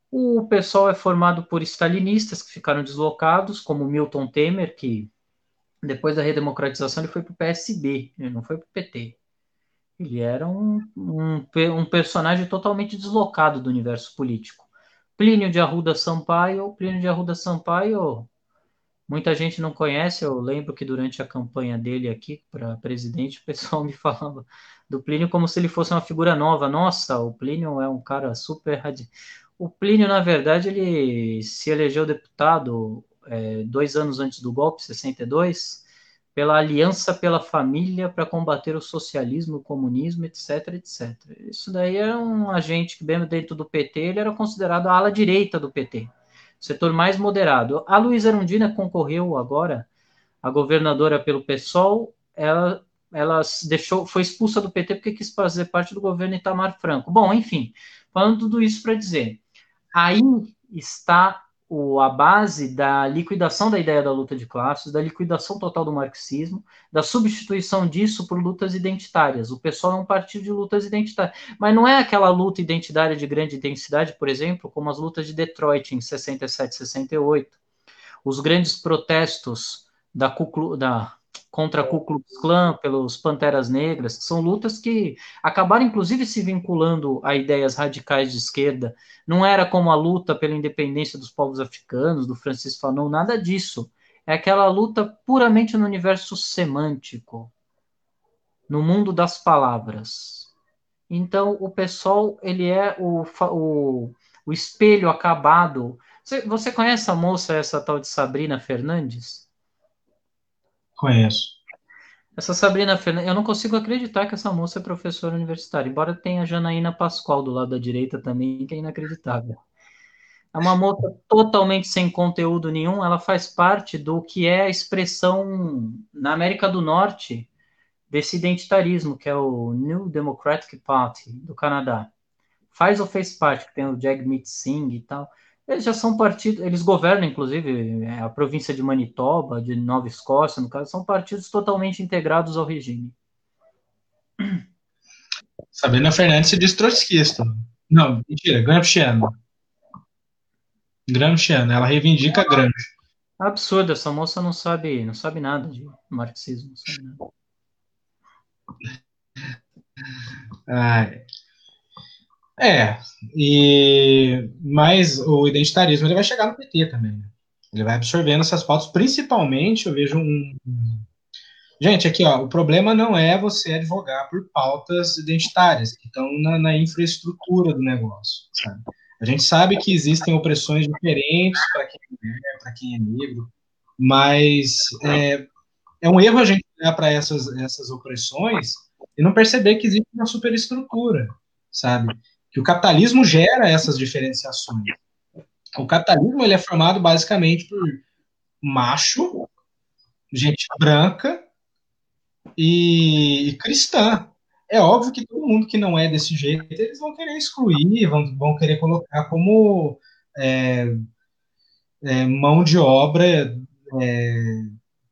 O pessoal é formado por stalinistas que ficaram deslocados, como Milton Temer, que depois da redemocratização ele foi para o PSB, ele não foi para o PT. Ele era um, um, um, personagem totalmente deslocado do universo político. Plínio de Arruda Sampaio, Plínio de Arruda Sampaio Muita gente não conhece, eu lembro que durante a campanha dele aqui para presidente, o pessoal me falava do Plínio como se ele fosse uma figura nova. Nossa, o Plínio é um cara super. O Plínio, na verdade, ele se elegeu deputado é, dois anos antes do golpe, 62, pela aliança pela família para combater o socialismo, o comunismo, etc, etc. Isso daí era um agente que, mesmo dentro do PT, ele era considerado a ala direita do PT, setor mais moderado. A Luísa Erundina concorreu agora, a governadora pelo PSOL, ela, ela deixou, foi expulsa do PT porque quis fazer parte do governo Itamar Franco. Bom, enfim, falando tudo isso para dizer, aí está o, a base da liquidação da ideia da luta de classes, da liquidação total do marxismo, da substituição disso por lutas identitárias. O pessoal é um partido de lutas identitárias, mas não é aquela luta identitária de grande intensidade, por exemplo, como as lutas de Detroit em 67, 68, os grandes protestos da, da contra a Ku Klux Klan, pelos Panteras Negras, que são lutas que acabaram inclusive se vinculando a ideias radicais de esquerda. Não era como a luta pela independência dos povos africanos, do Francis Fanon, nada disso. É aquela luta puramente no universo semântico, no mundo das palavras. Então, o pessoal, ele é o, o, o espelho acabado. Você, você conhece a moça, essa tal de Sabrina Fernandes? Conheço. Essa Sabrina Fernandes, eu não consigo acreditar que essa moça é professora universitária, embora tenha a Janaína Pascoal do lado da direita também, que é inacreditável. É uma moça totalmente sem conteúdo nenhum, ela faz parte do que é a expressão na América do Norte desse identitarismo, que é o New Democratic Party do Canadá. Faz ou fez parte, que tem o Jagmeet Singh e tal. Eles já são partidos, eles governam, inclusive, é, a província de Manitoba, de Nova Escócia, no caso, são partidos totalmente integrados ao regime. Sabrina Fernandes se diz trotskista. Não, mentira, gramsciana. Gramsciana, ela reivindica Gramsci. Absurdo, essa moça não sabe, não sabe nada de marxismo, não sabe nada. Ai. É, e mas o identitarismo ele vai chegar no PT também. Né? Ele vai absorvendo essas pautas, principalmente eu vejo um. Gente, aqui ó, o problema não é você advogar por pautas identitárias, que estão na, na infraestrutura do negócio. Sabe? A gente sabe que existem opressões diferentes para quem é para quem é negro, mas é, é um erro a gente olhar para essas, essas opressões e não perceber que existe uma superestrutura, sabe? Que o capitalismo gera essas diferenciações. O capitalismo ele é formado basicamente por macho, gente branca e, cristã. É óbvio que todo mundo que não é desse jeito, eles vão querer excluir, vão, vão querer colocar como é, é, mão de obra é,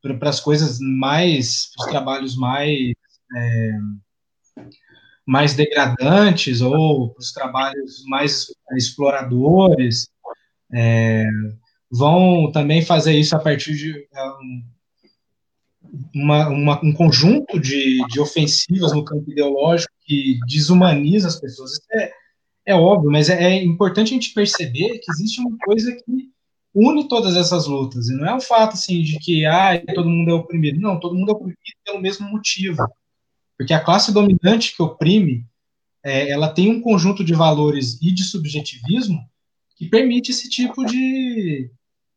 para as coisas mais, os trabalhos mais é, mais degradantes ou os trabalhos mais exploradores é, vão também fazer isso a partir de é, uma, uma, um conjunto de, de ofensivas no campo ideológico que desumaniza as pessoas. Isso é, é óbvio, mas é, é importante a gente perceber que existe uma coisa que une todas essas lutas. E não é o fato assim de que ah, todo mundo é oprimido. Não, todo mundo é oprimido pelo mesmo motivo. Porque a classe dominante que oprime, é, ela tem um conjunto de valores e de subjetivismo que permite esse tipo de,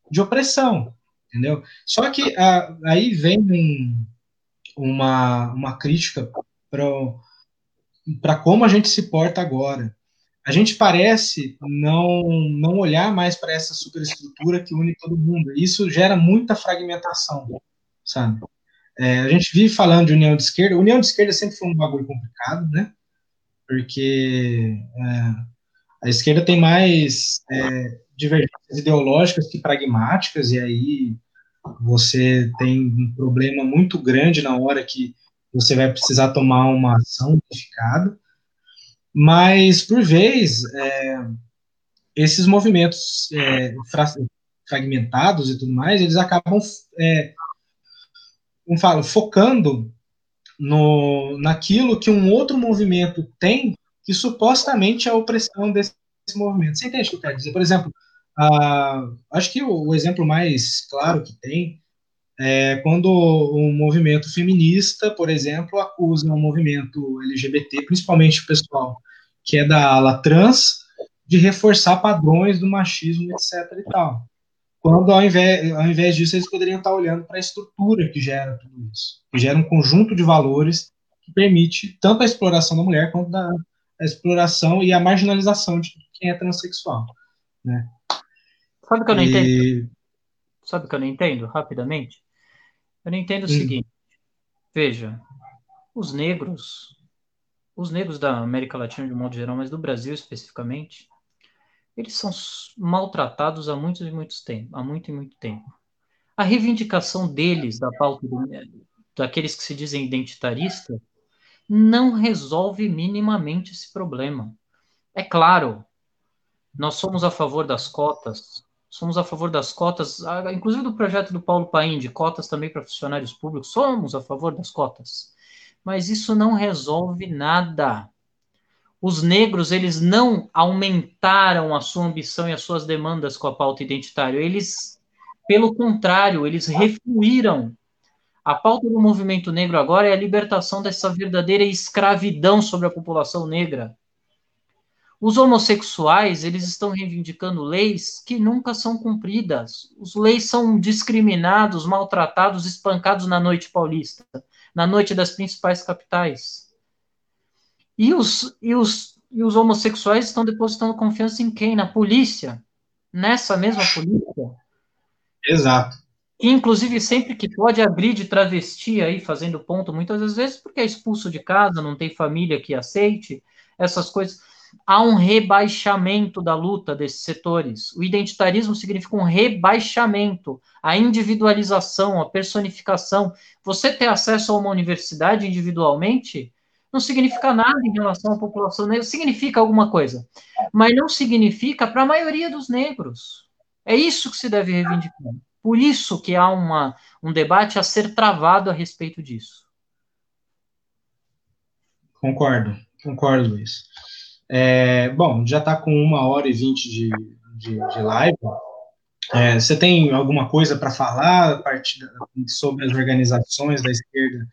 de opressão, entendeu? Só que a, aí vem um, uma, uma crítica para como a gente se porta agora. A gente parece não, não olhar mais para essa superestrutura que une todo mundo. Isso gera muita fragmentação, sabe? É, a gente vive falando de união de esquerda. União de esquerda sempre foi um bagulho complicado, né? Porque é, a esquerda tem mais é, divergências ideológicas que pragmáticas, e aí você tem um problema muito grande na hora que você vai precisar tomar uma ação unificada. Mas, por vez, é, esses movimentos é, fragmentados e tudo mais, eles acabam é, como falo, focando no, naquilo que um outro movimento tem, que supostamente é a opressão desse, desse movimento. Você entende o que eu quero dizer? Por exemplo, uh, acho que o, o, exemplo mais claro que tem é quando um movimento feminista, por exemplo, acusa um movimento LGBT, principalmente o pessoal que é da ala trans, de reforçar padrões do machismo, etc. e tal. Quando ao invés, ao invés disso eles poderiam estar olhando para a estrutura que gera tudo isso, que gera um conjunto de valores que permite tanto a exploração da mulher quanto da, a exploração e a marginalização de quem é transexual. Né? Sabe o que eu não e... entendo? Sabe o que eu não entendo, rapidamente? Eu não entendo o hum. seguinte. Veja, os negros, os negros da América Latina de um modo geral, mas do Brasil especificamente, eles são maltratados há muito e muito tempo, há muito e muito tempo. A reivindicação deles da pauta do, daqueles que se dizem identitaristas não resolve minimamente esse problema. É claro, nós somos a favor das cotas, somos a favor das cotas, inclusive do projeto do Paulo Paim de cotas também para funcionários públicos, somos a favor das cotas. Mas isso não resolve nada os negros eles não aumentaram a sua ambição e as suas demandas com a pauta identitária, eles, pelo contrário, eles refluíram. A pauta do movimento negro agora é a libertação dessa verdadeira escravidão sobre a população negra. Os homossexuais, eles estão reivindicando leis que nunca são cumpridas. Os leis são discriminados, maltratados, espancados na noite paulista, na noite das principais capitais. E os, e os, e os homossexuais estão depositando confiança em quem? Na polícia. Nessa mesma polícia. Exato. E, inclusive, sempre que pode abrir de travesti aí, fazendo ponto, muitas vezes porque é expulso de casa, não tem família que aceite, essas coisas. Há um rebaixamento da luta desses setores. O identitarismo significa um rebaixamento, a individualização, a personificação. Você ter acesso a uma universidade individualmente não significa nada em relação à população negra, significa alguma coisa, mas não significa para a maioria dos negros. É isso que se deve reivindicar. Por isso que há uma, um debate a ser travado a respeito disso. Concordo, concordo, Luiz. É, bom, já está com uma hora e vinte de, de, de live. É, você tem alguma coisa para falar sobre as organizações da esquerda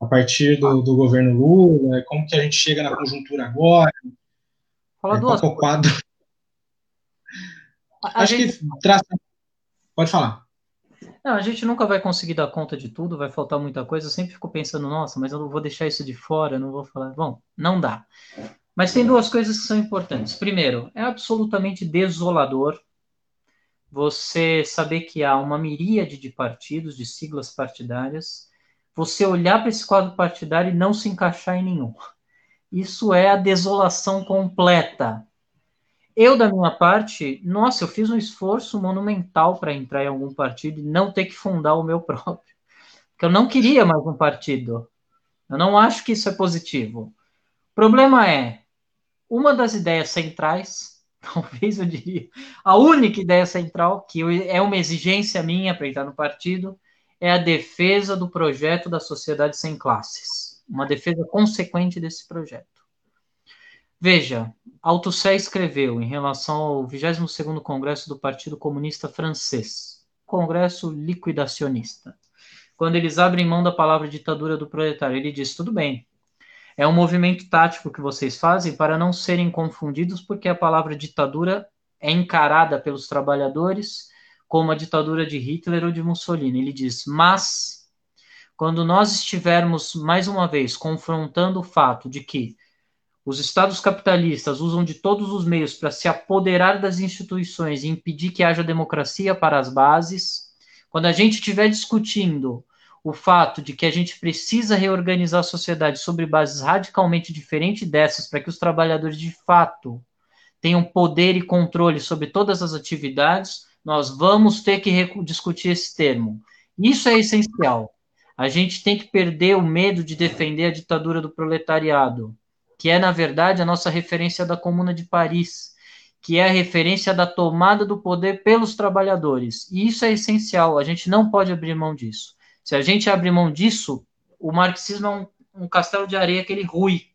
a partir do, do, governo Lula, como que a gente chega na conjuntura agora. Fala é, duas quadro. Acho gente... que traça... Pode falar. Não, a gente nunca vai conseguir dar conta de tudo, vai faltar muita coisa. Eu sempre fico pensando, nossa, mas eu não vou deixar isso de fora, não vou falar. Bom, não dá. Mas tem duas coisas que são importantes. Primeiro, é absolutamente desolador você saber que há uma miríade de partidos, de siglas partidárias, você olhar para esse quadro partidário e não se encaixar em nenhum. Isso é a desolação completa. Eu, da minha parte, nossa, eu fiz um esforço monumental para entrar em algum partido e não ter que fundar o meu próprio. Porque eu não queria mais um partido. Eu não acho que isso é positivo. O problema é, uma das ideias centrais, talvez eu diria, a única ideia central, que é uma exigência minha para entrar no partido, é a defesa do projeto da sociedade sem classes, uma defesa consequente desse projeto. Veja, Althusser escreveu em relação ao 22º Congresso do Partido Comunista Francês, Congresso liquidacionista. Quando eles abrem mão da palavra ditadura do proletário, ele diz: tudo bem, é um movimento tático que vocês fazem para não serem confundidos, porque a palavra ditadura é encarada pelos trabalhadores como a ditadura de Hitler ou de Mussolini. Ele diz: mas quando nós estivermos mais uma vez confrontando o fato de que os estados capitalistas usam de todos os meios para se apoderar das instituições e impedir que haja democracia para as bases, quando a gente estiver discutindo o fato de que a gente precisa reorganizar a sociedade sobre bases radicalmente diferentes dessas para que os trabalhadores de fato tenham poder e controle sobre todas as atividades, nós vamos ter que discutir esse termo. Isso é essencial. A gente tem que perder o medo de defender a ditadura do proletariado, que é, na verdade, a nossa referência da Comuna de Paris, que é a referência da tomada do poder pelos trabalhadores. E isso é essencial, a gente não pode abrir mão disso. Se a gente abrir mão disso, o marxismo é um, um castelo de areia que ele rui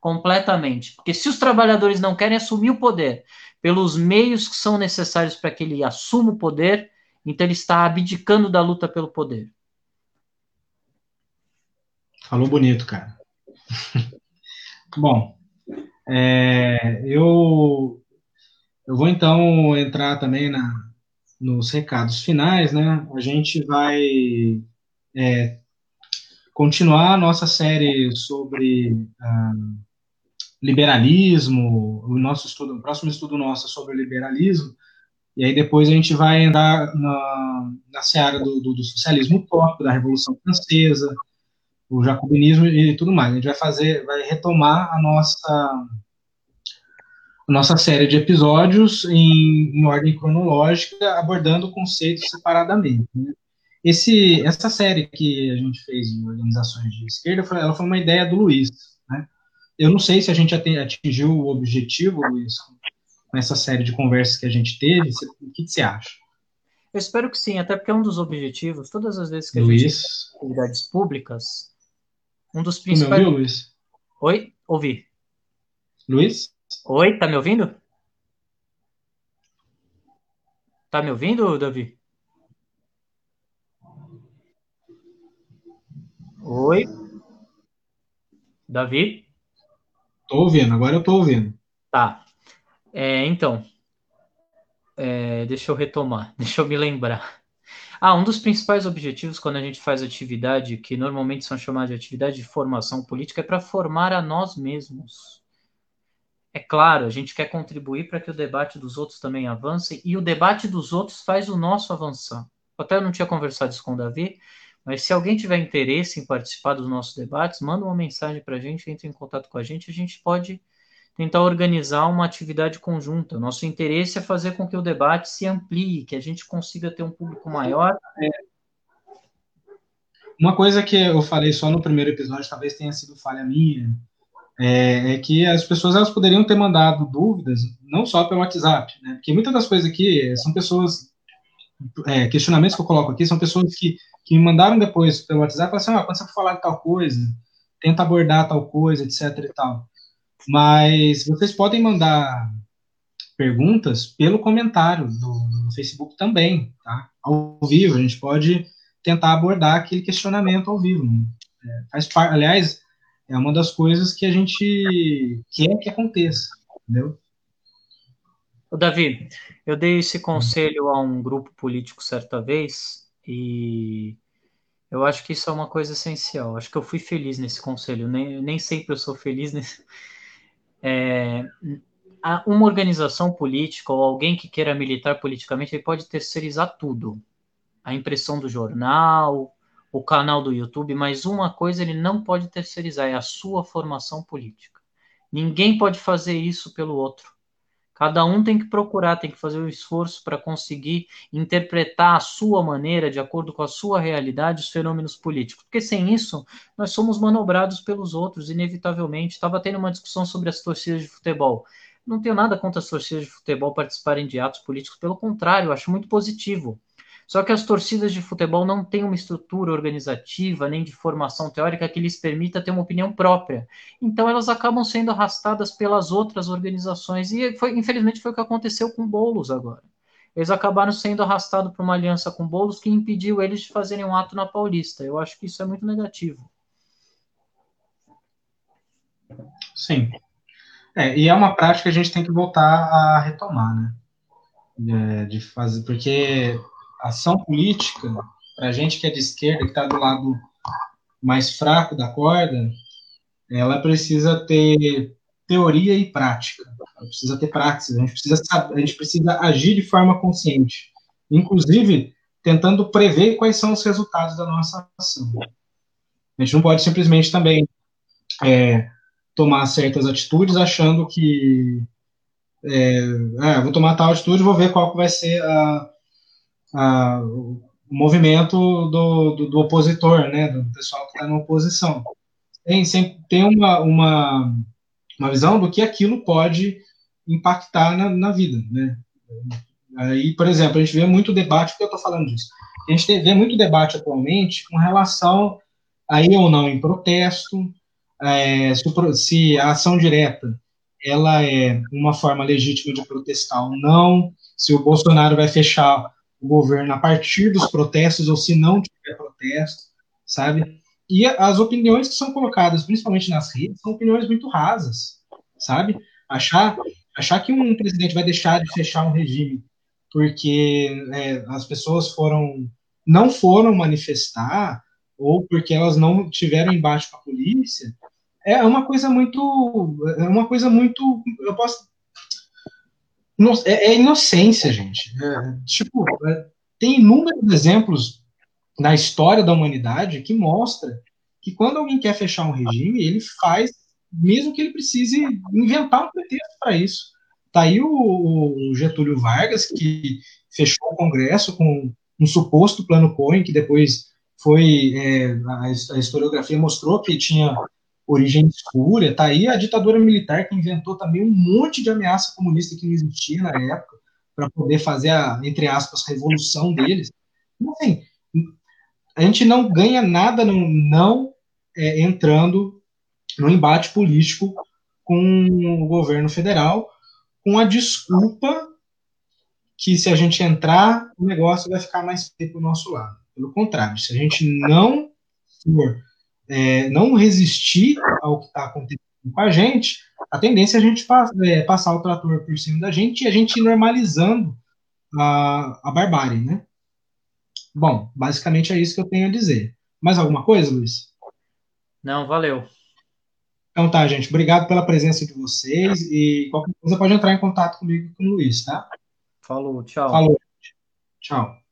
completamente. Porque se os trabalhadores não querem assumir o poder, pelos meios que são necessários para que ele assuma o poder, então ele está abdicando da luta pelo poder. Falou bonito, cara. Bom, é, eu, eu vou então entrar também na, nos recados finais, né, a gente vai é, continuar a nossa série sobre ah, liberalismo, o nosso estudo, o próximo estudo nosso é sobre liberalismo, e aí depois a gente vai andar na, na seara do, do, do socialismo utópico, da Revolução Francesa, o jacobinismo e tudo mais. A gente vai fazer, vai retomar a nossa nossa série de episódios em, em ordem cronológica, abordando conceitos separadamente. Né? Esse, essa série que a gente fez em organizações de esquerda, ela foi uma ideia do Luiz. Eu não sei se a gente atingiu o objetivo, Luiz, com essa série de conversas que a gente teve. O que, você acha? Eu espero que sim, até porque é um dos objetivos, todas as vezes que a Luiz. gente tem atividades públicas, um dos principais. Tu me ouviu, Luiz? Oi? Ouvi. Luiz? Oi, tá me ouvindo? Tá me ouvindo, Davi? Oi? Davi? Tô ouvindo, agora eu tô ouvindo. Tá. É, então, é, deixa eu retomar, deixa eu me lembrar. Ah, um dos principais objetivos quando a gente faz atividade, que normalmente são chamadas de atividade de formação política, é para formar a nós mesmos. É claro, a gente quer contribuir para que o debate dos outros também avance e o debate dos outros faz o nosso avançar. Eu até não tinha conversado isso com o Davi, mas se alguém tiver interesse em participar dos nossos debates, manda uma mensagem para a gente, entre em contato com a gente, a gente pode tentar organizar uma atividade conjunta. Nosso interesse é fazer com que o debate se amplie, que a gente consiga ter um público maior. Uma coisa que eu falei só no primeiro episódio, talvez tenha sido falha minha, é, é, que as pessoas elas poderiam ter mandado dúvidas, não só pelo WhatsApp, né? Porque muitas das coisas aqui são pessoas, é, questionamentos que eu coloco aqui são pessoas que, que me mandaram depois pelo WhatsApp, falaram assim, ah, quando você for falar de tal coisa, tenta abordar tal coisa, etc e tal. Mas vocês podem mandar perguntas pelo comentário do, do Facebook também, tá? Ao vivo, a gente pode tentar abordar aquele questionamento ao vivo. Né? É, faz parte, aliás, é uma das coisas que a gente quer que aconteça, entendeu? Davi, eu dei esse conselho a um grupo político certa vez e eu acho que isso é uma coisa essencial. Acho que eu fui feliz nesse conselho. Nem, nem sempre eu sou feliz nesse. É, uma organização política ou alguém que queira militar politicamente, ele pode terceirizar tudo. A impressão do jornal, o canal do YouTube, mas uma coisa ele não pode terceirizar, é a sua formação política. Ninguém pode fazer isso pelo outro. Cada um tem que procurar, tem que fazer o um esforço para conseguir interpretar a sua maneira, de acordo com a sua realidade, os fenômenos políticos. Porque sem isso, nós somos manobrados pelos outros, inevitavelmente. Estava tendo uma discussão sobre as torcidas de futebol. Não tenho nada contra as torcidas de futebol participarem de atos políticos, pelo contrário, acho muito positivo. Só que as torcidas de futebol não têm uma estrutura organizativa nem de formação teórica que lhes permita ter uma opinião própria. Então elas acabam sendo arrastadas pelas outras organizações e foi, infelizmente foi o que aconteceu com Bolos agora. Eles acabaram sendo arrastados para uma aliança com Bolos que impediu eles de fazerem um ato na Paulista. Eu acho que isso é muito negativo. Sim. É, e é uma prática que a gente tem que voltar a retomar, né? É, de fazer, porque ação política, para a gente que é de esquerda, que está do lado mais fraco da corda, ela precisa ter teoria e prática. Ela precisa ter prática. A gente precisa, a gente precisa agir de forma consciente, inclusive tentando prever quais são os resultados da nossa ação. A gente não pode simplesmente também é, tomar certas atitudes achando que é, ah, vou tomar tal atitude, vou ver qual vai ser a, a, o movimento do, do, do, opositor, né, do pessoal que está na oposição. Tem, sempre, tem uma, uma, uma visão do que aquilo pode impactar na, na vida, né. Aí, por exemplo, a gente vê muito debate, por que eu estou falando disso? A gente vê muito debate atualmente com relação a ir ou não em protesto, é, se a ação direta ela é uma forma legítima de protestar ou não, se o Bolsonaro vai fechar o governo a partir dos protestos ou se não tiver protesto, sabe? E as opiniões que são colocadas, principalmente nas redes, são opiniões muito rasas, sabe? Achar, achar que um presidente vai deixar de fechar um regime porque é, as pessoas foram não foram manifestar ou porque elas não tiveram embate com a polícia, é uma coisa muito, é uma coisa muito, eu posso, é, é inocência, gente. É, tipo, é, tem inúmeros exemplos na história da humanidade que mostra que quando alguém quer fechar um regime, ele faz, mesmo que ele precise inventar um pretexto para isso. Tá aí o, o, Getúlio Vargas, que fechou o Congresso com um suposto plano Cohen, que depois foi, é, a, a historiografia mostrou que tinha origem escura. Tá aí a ditadura militar que inventou também um monte de ameaça comunista que não existia na época para poder fazer a, entre aspas, revolução deles. Então, assim, a gente não ganha nada não, não é, entrando no embate político com o governo federal, com a desculpa que se a gente entrar, o negócio vai ficar mais feio para o nosso lado. Pelo contrário, se a gente não for, é, não resistir ao que está acontecendo com a gente, a tendência é a gente é, passar o trator por cima da gente e a gente ir normalizando a, a barbárie, né? Bom, basicamente é isso que eu tenho a dizer. Mais alguma coisa, Luiz? Não, valeu. Então tá, gente. Obrigado pela presença de vocês e qualquer coisa pode entrar em contato comigo com o Luiz, tá? Falou, tchau. Falou. Tchau.